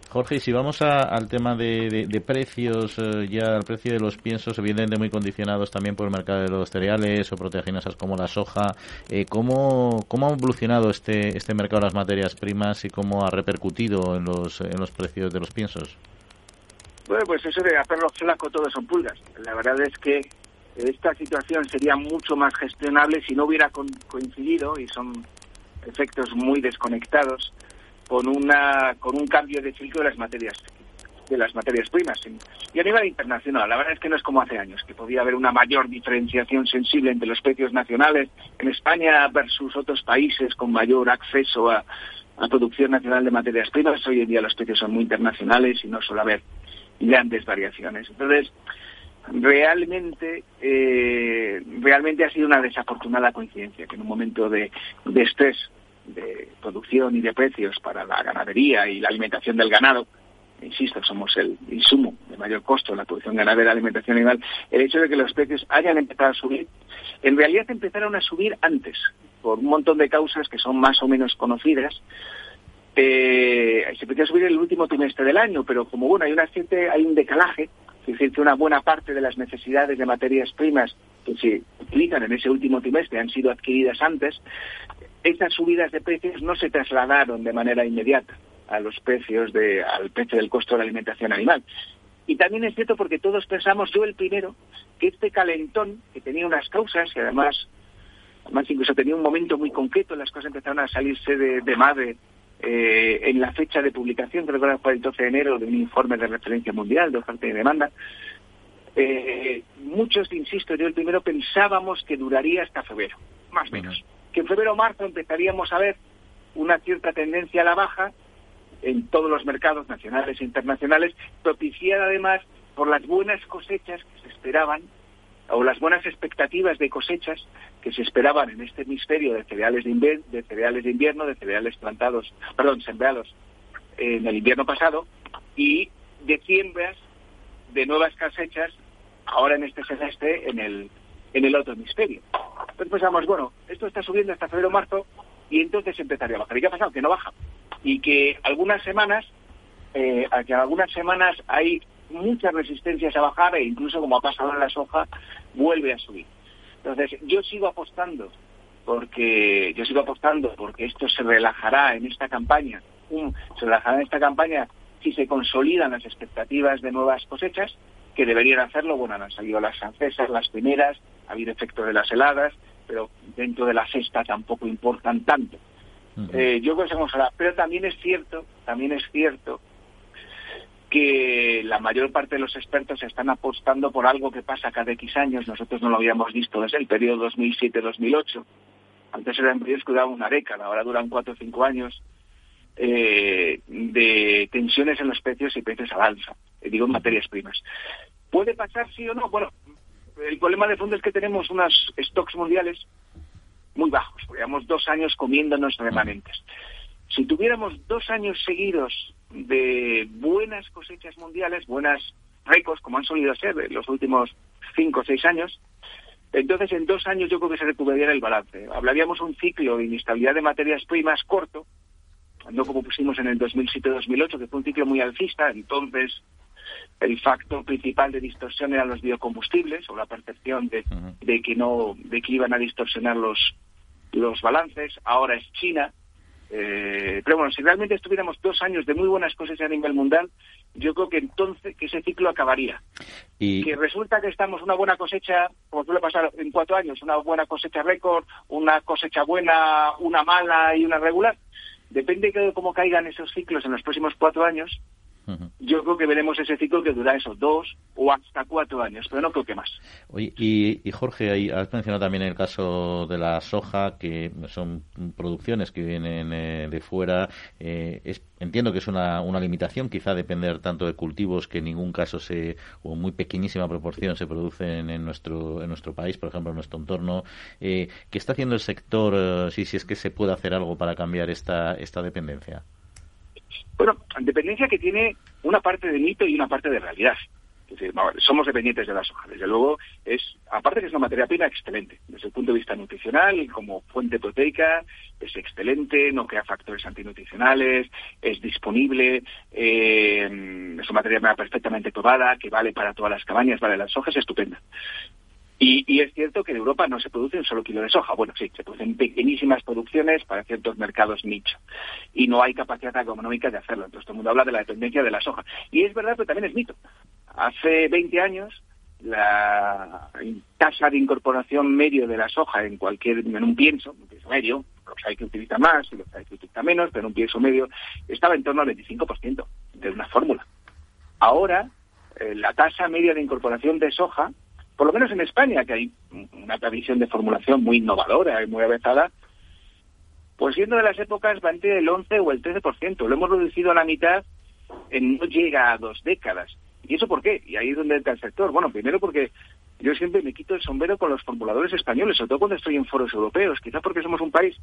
Jorge, si vamos al tema de, precios, eh, ya el precio de los piensos, evidentemente muy condicionados también por el mercado de los cereales o proteaginosas como la soja, eh, ¿cómo, ¿cómo ha evolucionado este, este mercado de las materias primas y cómo ha repercutido en los, en los precios de los piensos? Bueno, pues eso de hacerlo flaco todo son pulgas. La verdad es que esta situación sería mucho más gestionable si no hubiera coincidido, y son efectos muy desconectados, con una con un cambio de ciclo de las materias de las materias primas. Y a nivel internacional la verdad es que no es como hace años que podía haber una mayor diferenciación sensible entre los precios nacionales en España versus otros países con mayor acceso a, a producción nacional de materias primas. Hoy en día los precios son muy internacionales y no suele haber grandes variaciones. Entonces realmente eh, realmente ha sido una desafortunada coincidencia que en un momento de, de estrés de producción y de precios para la ganadería y la alimentación del ganado insisto, somos el insumo de mayor costo en la producción ganadera alimentación animal, el hecho de que los precios hayan empezado a subir, en realidad empezaron a subir antes, por un montón de causas que son más o menos conocidas. Eh, se empezó a subir el último trimestre del año, pero como bueno, hay, una, hay un decalaje es decir, que una buena parte de las necesidades de materias primas que se utilizan en ese último trimestre han sido adquiridas antes, esas subidas de precios no se trasladaron de manera inmediata a los precios de, al precio del costo de la alimentación animal. Y también es cierto porque todos pensamos, yo el primero, que este calentón, que tenía unas causas y además, además incluso tenía un momento muy concreto, las cosas empezaron a salirse de, de madre eh, en la fecha de publicación, que recuerdo fue el 12 de enero, de un informe de referencia mundial de oferta y demanda, eh, muchos, insisto, yo el primero pensábamos que duraría hasta febrero, más o menos. Que en febrero o marzo empezaríamos a ver una cierta tendencia a la baja en todos los mercados nacionales e internacionales, propiciada además por las buenas cosechas que se esperaban o las buenas expectativas de cosechas que se esperaban en este hemisferio de cereales de, invierno, de cereales de invierno, de cereales plantados, perdón, sembrados en el invierno pasado y de siembras de nuevas cosechas ahora en este semestre en el en el otro hemisferio. Entonces pensamos, bueno, esto está subiendo hasta febrero marzo y entonces empezaría a bajar. ¿Y qué ha pasado? Que no baja. Y que algunas semanas, eh, que algunas semanas hay muchas resistencias a bajar e incluso como ha pasado en la soja, vuelve a subir. Entonces, yo sigo apostando porque yo sigo apostando porque esto se relajará en esta campaña, se relajará en esta campaña si se consolidan las expectativas de nuevas cosechas, que deberían hacerlo, bueno, han salido las francesas, las primeras, ha habido efecto de las heladas, pero dentro de la cesta tampoco importan tanto. Eh, yo creo que se pero también es cierto, también es cierto que la mayor parte de los expertos están apostando por algo que pasa cada X años. Nosotros no lo habíamos visto desde el periodo 2007-2008. Antes eran periodos que duraban una década, ahora duran cuatro o cinco años eh, de tensiones en los precios y precios al alza, eh, digo en materias primas. ¿Puede pasar sí o no? Bueno, el problema de fondo es que tenemos unos stocks mundiales muy bajos, llevamos dos años comiéndonos remanentes. Si tuviéramos dos años seguidos de buenas cosechas mundiales, buenas récords, como han solido ser en los últimos cinco o seis años, entonces en dos años yo creo que se recuperaría el balance. Hablaríamos un ciclo de inestabilidad de materias primas corto, no como pusimos en el 2007-2008, que fue un ciclo muy alcista, entonces el factor principal de distorsión eran los biocombustibles o la percepción de, de que no de que iban a distorsionar los los balances. Ahora es China. Eh, pero bueno si realmente estuviéramos dos años de muy buenas cosas a nivel mundial yo creo que entonces que ese ciclo acabaría. Y que resulta que estamos una buena cosecha como suele pasar en cuatro años una buena cosecha récord una cosecha buena una mala y una regular. Depende de cómo caigan esos ciclos en los próximos cuatro años yo creo que veremos ese ciclo que dura esos dos o hasta cuatro años, pero no creo que más. Oye, y, Jorge, ahí has mencionado también el caso de la soja, que son producciones que vienen eh, de fuera. Eh, entiendo que es una, limitación, quizá depender tanto de cultivos que en ningún caso se, o muy pequeñísima proporción se producen en nuestro, en nuestro país, por ejemplo, en nuestro entorno. Eh, ¿Qué está haciendo el sector, eh, si, si es que se puede hacer algo para cambiar esta, esta dependencia? Bueno, dependencia que tiene una parte de mito y una parte de realidad. somos dependientes de la soja. Desde luego, es, aparte que es una materia prima excelente, desde el punto de vista nutricional, como fuente proteica, es excelente, no crea factores antinutricionales, es disponible, eh, es una materia prima perfectamente probada, que vale para todas las cabañas, vale, la soja es estupenda. Y, es cierto que en Europa no se produce un solo kilo de soja. Bueno, sí, se producen pequeñísimas producciones para ciertos mercados nicho. Y no hay capacidad económica de hacerlo. Entonces todo el mundo habla de la dependencia de la soja. Y es verdad, pero también es mito. Hace 20 años la tasa de incorporación medio de la soja en cualquier, en un pienso, un pienso medio, los hay que utilizar más y los hay que utilizar menos, pero un pienso medio estaba en torno al 25% de una fórmula. Ahora, eh, la tasa media de incorporación de soja por lo menos en España, que hay una tradición de formulación muy innovadora y muy avanzada, pues siendo de las épocas va entre el 11 o el 13%. Lo hemos reducido a la mitad en no llega a dos décadas. ¿Y eso por qué? Y ahí es donde entra el sector. Bueno, primero porque yo siempre me quito el sombrero con los formuladores españoles, sobre todo cuando estoy en foros europeos, quizá porque somos un país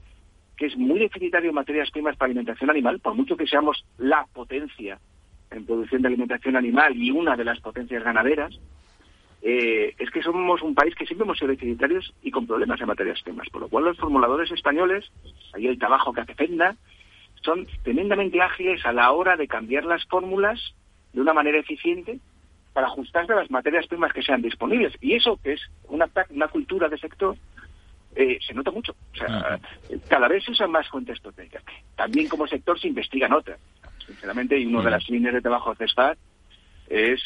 que es muy deficitario en materias primas para alimentación animal, por mucho que seamos la potencia en producción de alimentación animal y una de las potencias ganaderas, eh, es que somos un país que siempre hemos sido deficitarios y con problemas en materias primas, por lo cual los formuladores españoles, ahí el trabajo que hace Fenda, son tremendamente ágiles a la hora de cambiar las fórmulas de una manera eficiente para ajustarse a las materias primas que sean disponibles. Y eso, que es una, una cultura de sector, eh, se nota mucho. O sea, cada vez se usan más fuentes proteicas. También como sector se investigan otras. Sinceramente, y una de las líneas de trabajo de SPAD es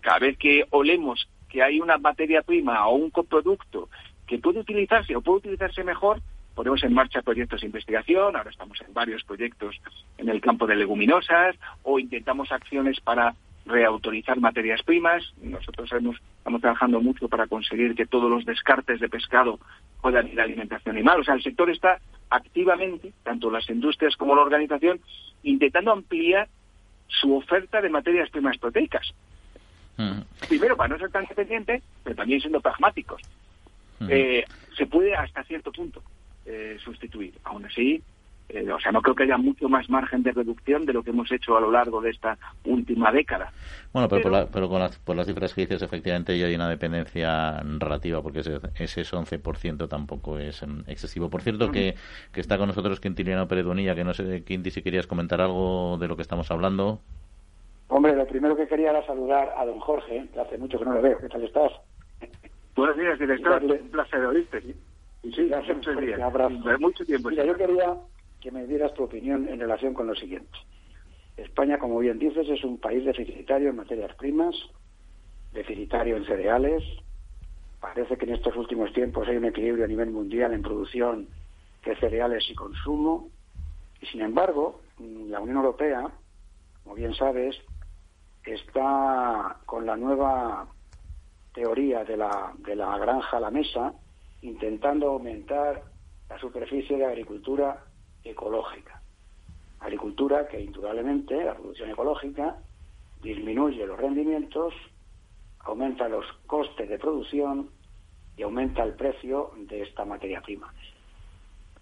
cada vez que olemos que hay una materia prima o un coproducto que puede utilizarse o puede utilizarse mejor, ponemos en marcha proyectos de investigación, ahora estamos en varios proyectos en el campo de leguminosas o intentamos acciones para reautorizar materias primas. Nosotros estamos trabajando mucho para conseguir que todos los descartes de pescado puedan ir a alimentación animal. O sea, el sector está activamente, tanto las industrias como la organización, intentando ampliar su oferta de materias primas proteicas. Primero, para no ser tan dependiente, pero también siendo pragmáticos. Eh, se puede hasta cierto punto eh, sustituir. Aún así, eh, o sea, no creo que haya mucho más margen de reducción de lo que hemos hecho a lo largo de esta última década. Bueno, pero, pero, con las, por las cifras que dices, efectivamente ya hay una dependencia relativa, porque ese, ese 11% tampoco es em, excesivo. Por cierto, que, que está con nosotros Quintiliano Pérez Bonilla, que no sé, Quinti, si querías comentar algo de lo que estamos hablando. Hombre, lo primero que quería era saludar a don Jorge, que hace mucho que no le veo. ¿Qué tal estás? Buenos días, director. Un placer oírte. Y sí, hace muchos días. Un abrazo. Mucho tiempo. Mira, yo quería que me dieras tu opinión en relación con lo siguiente. España, como bien dices, es un país deficitario en materias primas, deficitario en cereales. Parece que en estos últimos tiempos hay un equilibrio a nivel mundial en producción de cereales y consumo. Y sin embargo, la Unión Europea, como bien sabes, está con la nueva teoría de la, de la granja a la mesa, intentando aumentar la superficie de agricultura ecológica. Agricultura que indudablemente, la producción ecológica, disminuye los rendimientos, aumenta los costes de producción y aumenta el precio de esta materia prima.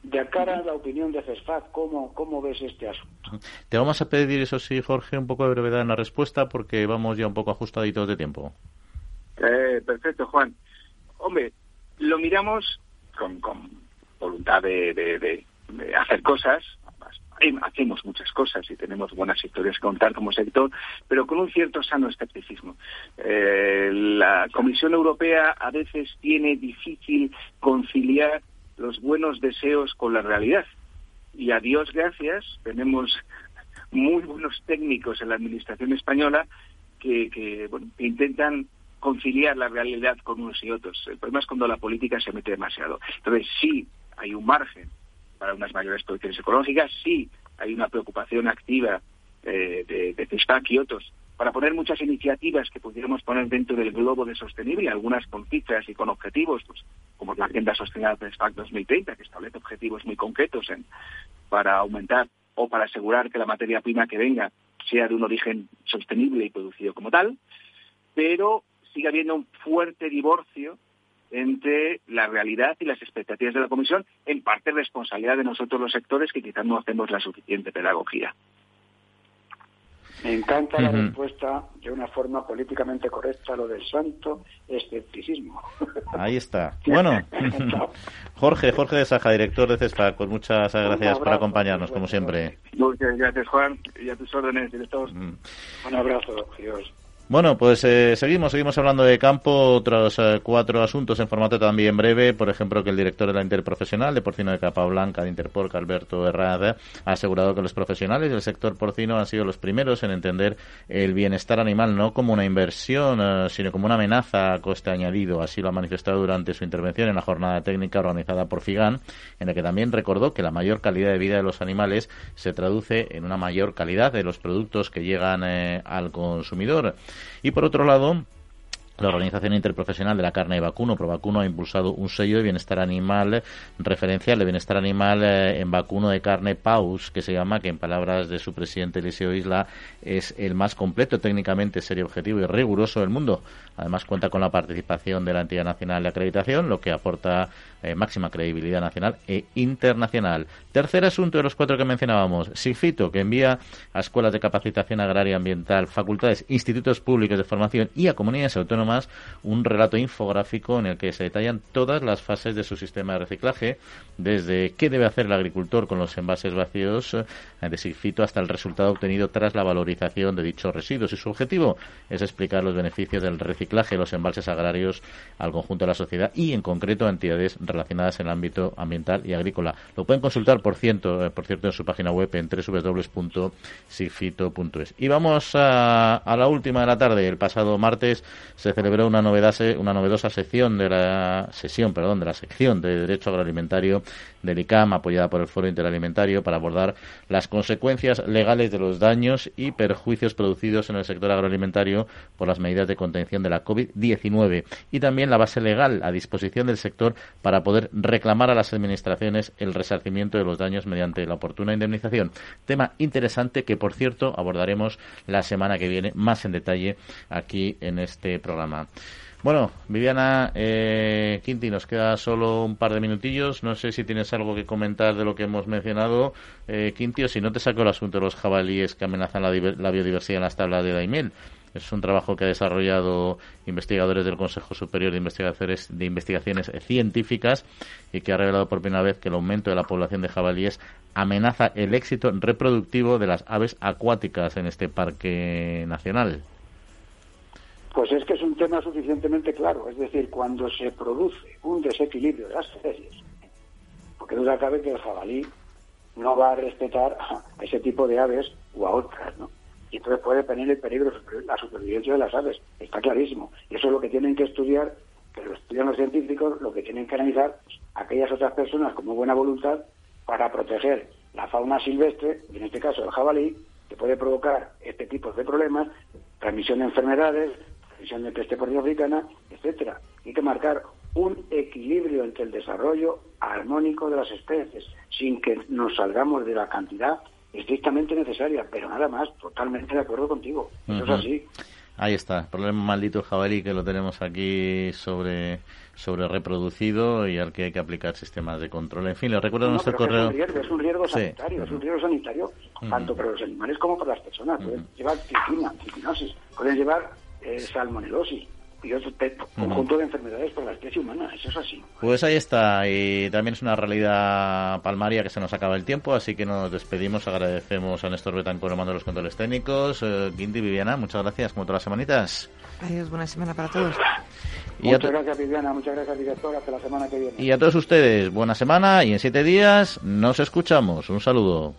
De cara a la opinión de CESFAC, ¿cómo, ¿cómo ves este asunto? Te vamos a pedir, eso sí, Jorge, un poco de brevedad en la respuesta porque vamos ya un poco ajustaditos de tiempo. Eh, perfecto, Juan. Hombre, lo miramos con, con voluntad de, de, hacer cosas, hacemos muchas cosas y tenemos buenas historias que contar como sector, pero con un cierto sano escepticismo. Eh, la Comisión Europea a veces tiene difícil conciliar los buenos deseos con la realidad. Y a Dios gracias, tenemos muy buenos técnicos en la Administración española que, que, bueno, que intentan conciliar la realidad con unos y otros. El problema es cuando la política se mete demasiado. Entonces, sí hay un margen para unas mayores producciones ecológicas, sí hay una preocupación activa eh, de, de y otros para poner muchas iniciativas que pudiéramos poner dentro del globo de sostenible, algunas con cifras y con objetivos, pues, como la Agenda Sostenible SPAC 2030, que establece objetivos muy concretos para aumentar o para asegurar que la materia prima que venga sea de un origen sostenible y producido como tal, pero sigue habiendo un fuerte divorcio entre la realidad y las expectativas de la Comisión, en parte responsabilidad de nosotros los sectores que quizás no hacemos la suficiente pedagogía. Me encanta la respuesta de una forma políticamente correcta, lo del santo escepticismo. <laughs> Ahí está. <laughs> Bueno, <laughs> Jorge, Jorge de Saja, director de CESPA, pues muchas gracias por acompañarnos, como siempre. Muchas gracias, Juan, y a tus órdenes, director. Mm. Un abrazo, Dios. Bueno, pues eh, seguimos, seguimos hablando de campo, otros eh, cuatro asuntos en formato también breve, por ejemplo, que el director de la Interprofesional de Porcino de Capa Blanca de Interporc, Alberto Herrada, ha asegurado que los profesionales del sector porcino han sido los primeros en entender el bienestar animal no como una inversión, eh, sino como una amenaza a coste añadido. Así lo ha manifestado durante su intervención en la jornada técnica organizada por FIGAN, en la que también recordó que la mayor calidad de vida de los animales se traduce en una mayor calidad de los productos que llegan al consumidor. Y por otro lado, la Organización Interprofesional de la Carne de Vacuno, Provacuno, ha impulsado un sello de bienestar animal referencial de bienestar animal eh, en vacuno de carne PAUS, que se llama, que en palabras de su presidente Eliseo Isla, es el más completo, técnicamente serio, objetivo y riguroso del mundo. Además, cuenta con la participación de la entidad nacional de acreditación, lo que aporta eh, máxima credibilidad nacional e internacional. Tercer asunto de los cuatro que mencionábamos, SIFITO, que envía a escuelas de capacitación agraria ambiental, facultades, institutos públicos de formación y a comunidades autónomas un relato infográfico en el que se detallan todas las fases de su sistema de reciclaje, desde qué debe hacer el agricultor con los envases vacíos eh, de SIFITO hasta el resultado obtenido tras la valorización de dichos residuos. Y su objetivo es explicar los beneficios del reciclaje de los embalses agrarios al conjunto de la sociedad y, en concreto, a entidades relacionadas en el ámbito ambiental y agrícola. Lo pueden consultar, por cierto, eh, por cierto en su página web en www.sifito.es. Y vamos a, la última de la tarde. El pasado martes se celebró una, novedad, una novedosa sección de la sesión, perdón, de la sección de Derecho Agroalimentario del ICAM, apoyada por el Foro Interalimentario, para abordar las consecuencias legales de los daños y perjuicios producidos en el sector agroalimentario por las medidas de contención de la COVID-19 y también la base legal a disposición del sector para poder reclamar a las administraciones el resarcimiento de los daños mediante la oportuna indemnización. Tema interesante que, por cierto, abordaremos la semana que viene más en detalle aquí en este programa. Bueno, Viviana eh, Quinti, nos queda solo un par de minutillos. No sé si tienes algo que comentar de lo que hemos mencionado, eh, Quinti, o si no te saco el asunto de los jabalíes que amenazan la, biodiversidad en las tablas de Daimiel. Es un trabajo que ha desarrollado investigadores del Consejo Superior de Investigaciones, de Investigaciones Científicas y que ha revelado por primera vez que el aumento de la población de jabalíes amenaza el éxito reproductivo de las aves acuáticas en este parque nacional. Pues es que es un tema suficientemente claro. Es decir, cuando se produce un desequilibrio de las especies, porque duda cabe que el jabalí no va a respetar a ese tipo de aves o a otras, ¿no? y entonces puede poner en peligro la supervivencia de las aves. Está clarísimo. Y eso es lo que tienen que estudiar, que lo estudian los científicos, lo que tienen que analizar aquellas otras personas con muy buena voluntad para proteger la fauna silvestre, en este caso el jabalí, que puede provocar este tipo de problemas, transmisión de enfermedades, transmisión de peste porcina africana, etcétera. Hay que marcar un equilibrio entre el desarrollo armónico de las especies, sin que nos salgamos de la cantidad estrictamente necesaria, pero nada más, totalmente de acuerdo contigo. Eso es así. Ahí está, problema maldito el jabalí que lo tenemos aquí sobre sobre reproducido y al que hay que aplicar sistemas de control. En fin, les recuerdo nuestro correo. Es un riesgo, es un riesgo sanitario, es un riesgo sanitario tanto para los animales como para las personas. Pueden llevar tricina, tricinosis, pueden llevar eh, salmonelosis y otro conjunto de enfermedades para la especie humana. Eso es así. Pues ahí está. Y también es una realidad palmaria que se nos acaba el tiempo, así que nos despedimos. Agradecemos a Néstor Betancur, mando los controles técnicos. Eh, Quinti, Viviana, muchas gracias, como todas las semanitas. Adiós, buena semana para todos. Y muchas gracias, Viviana. Muchas gracias, director. Hasta la semana que viene. Y a todos ustedes, buena semana y en siete días nos escuchamos. Un saludo.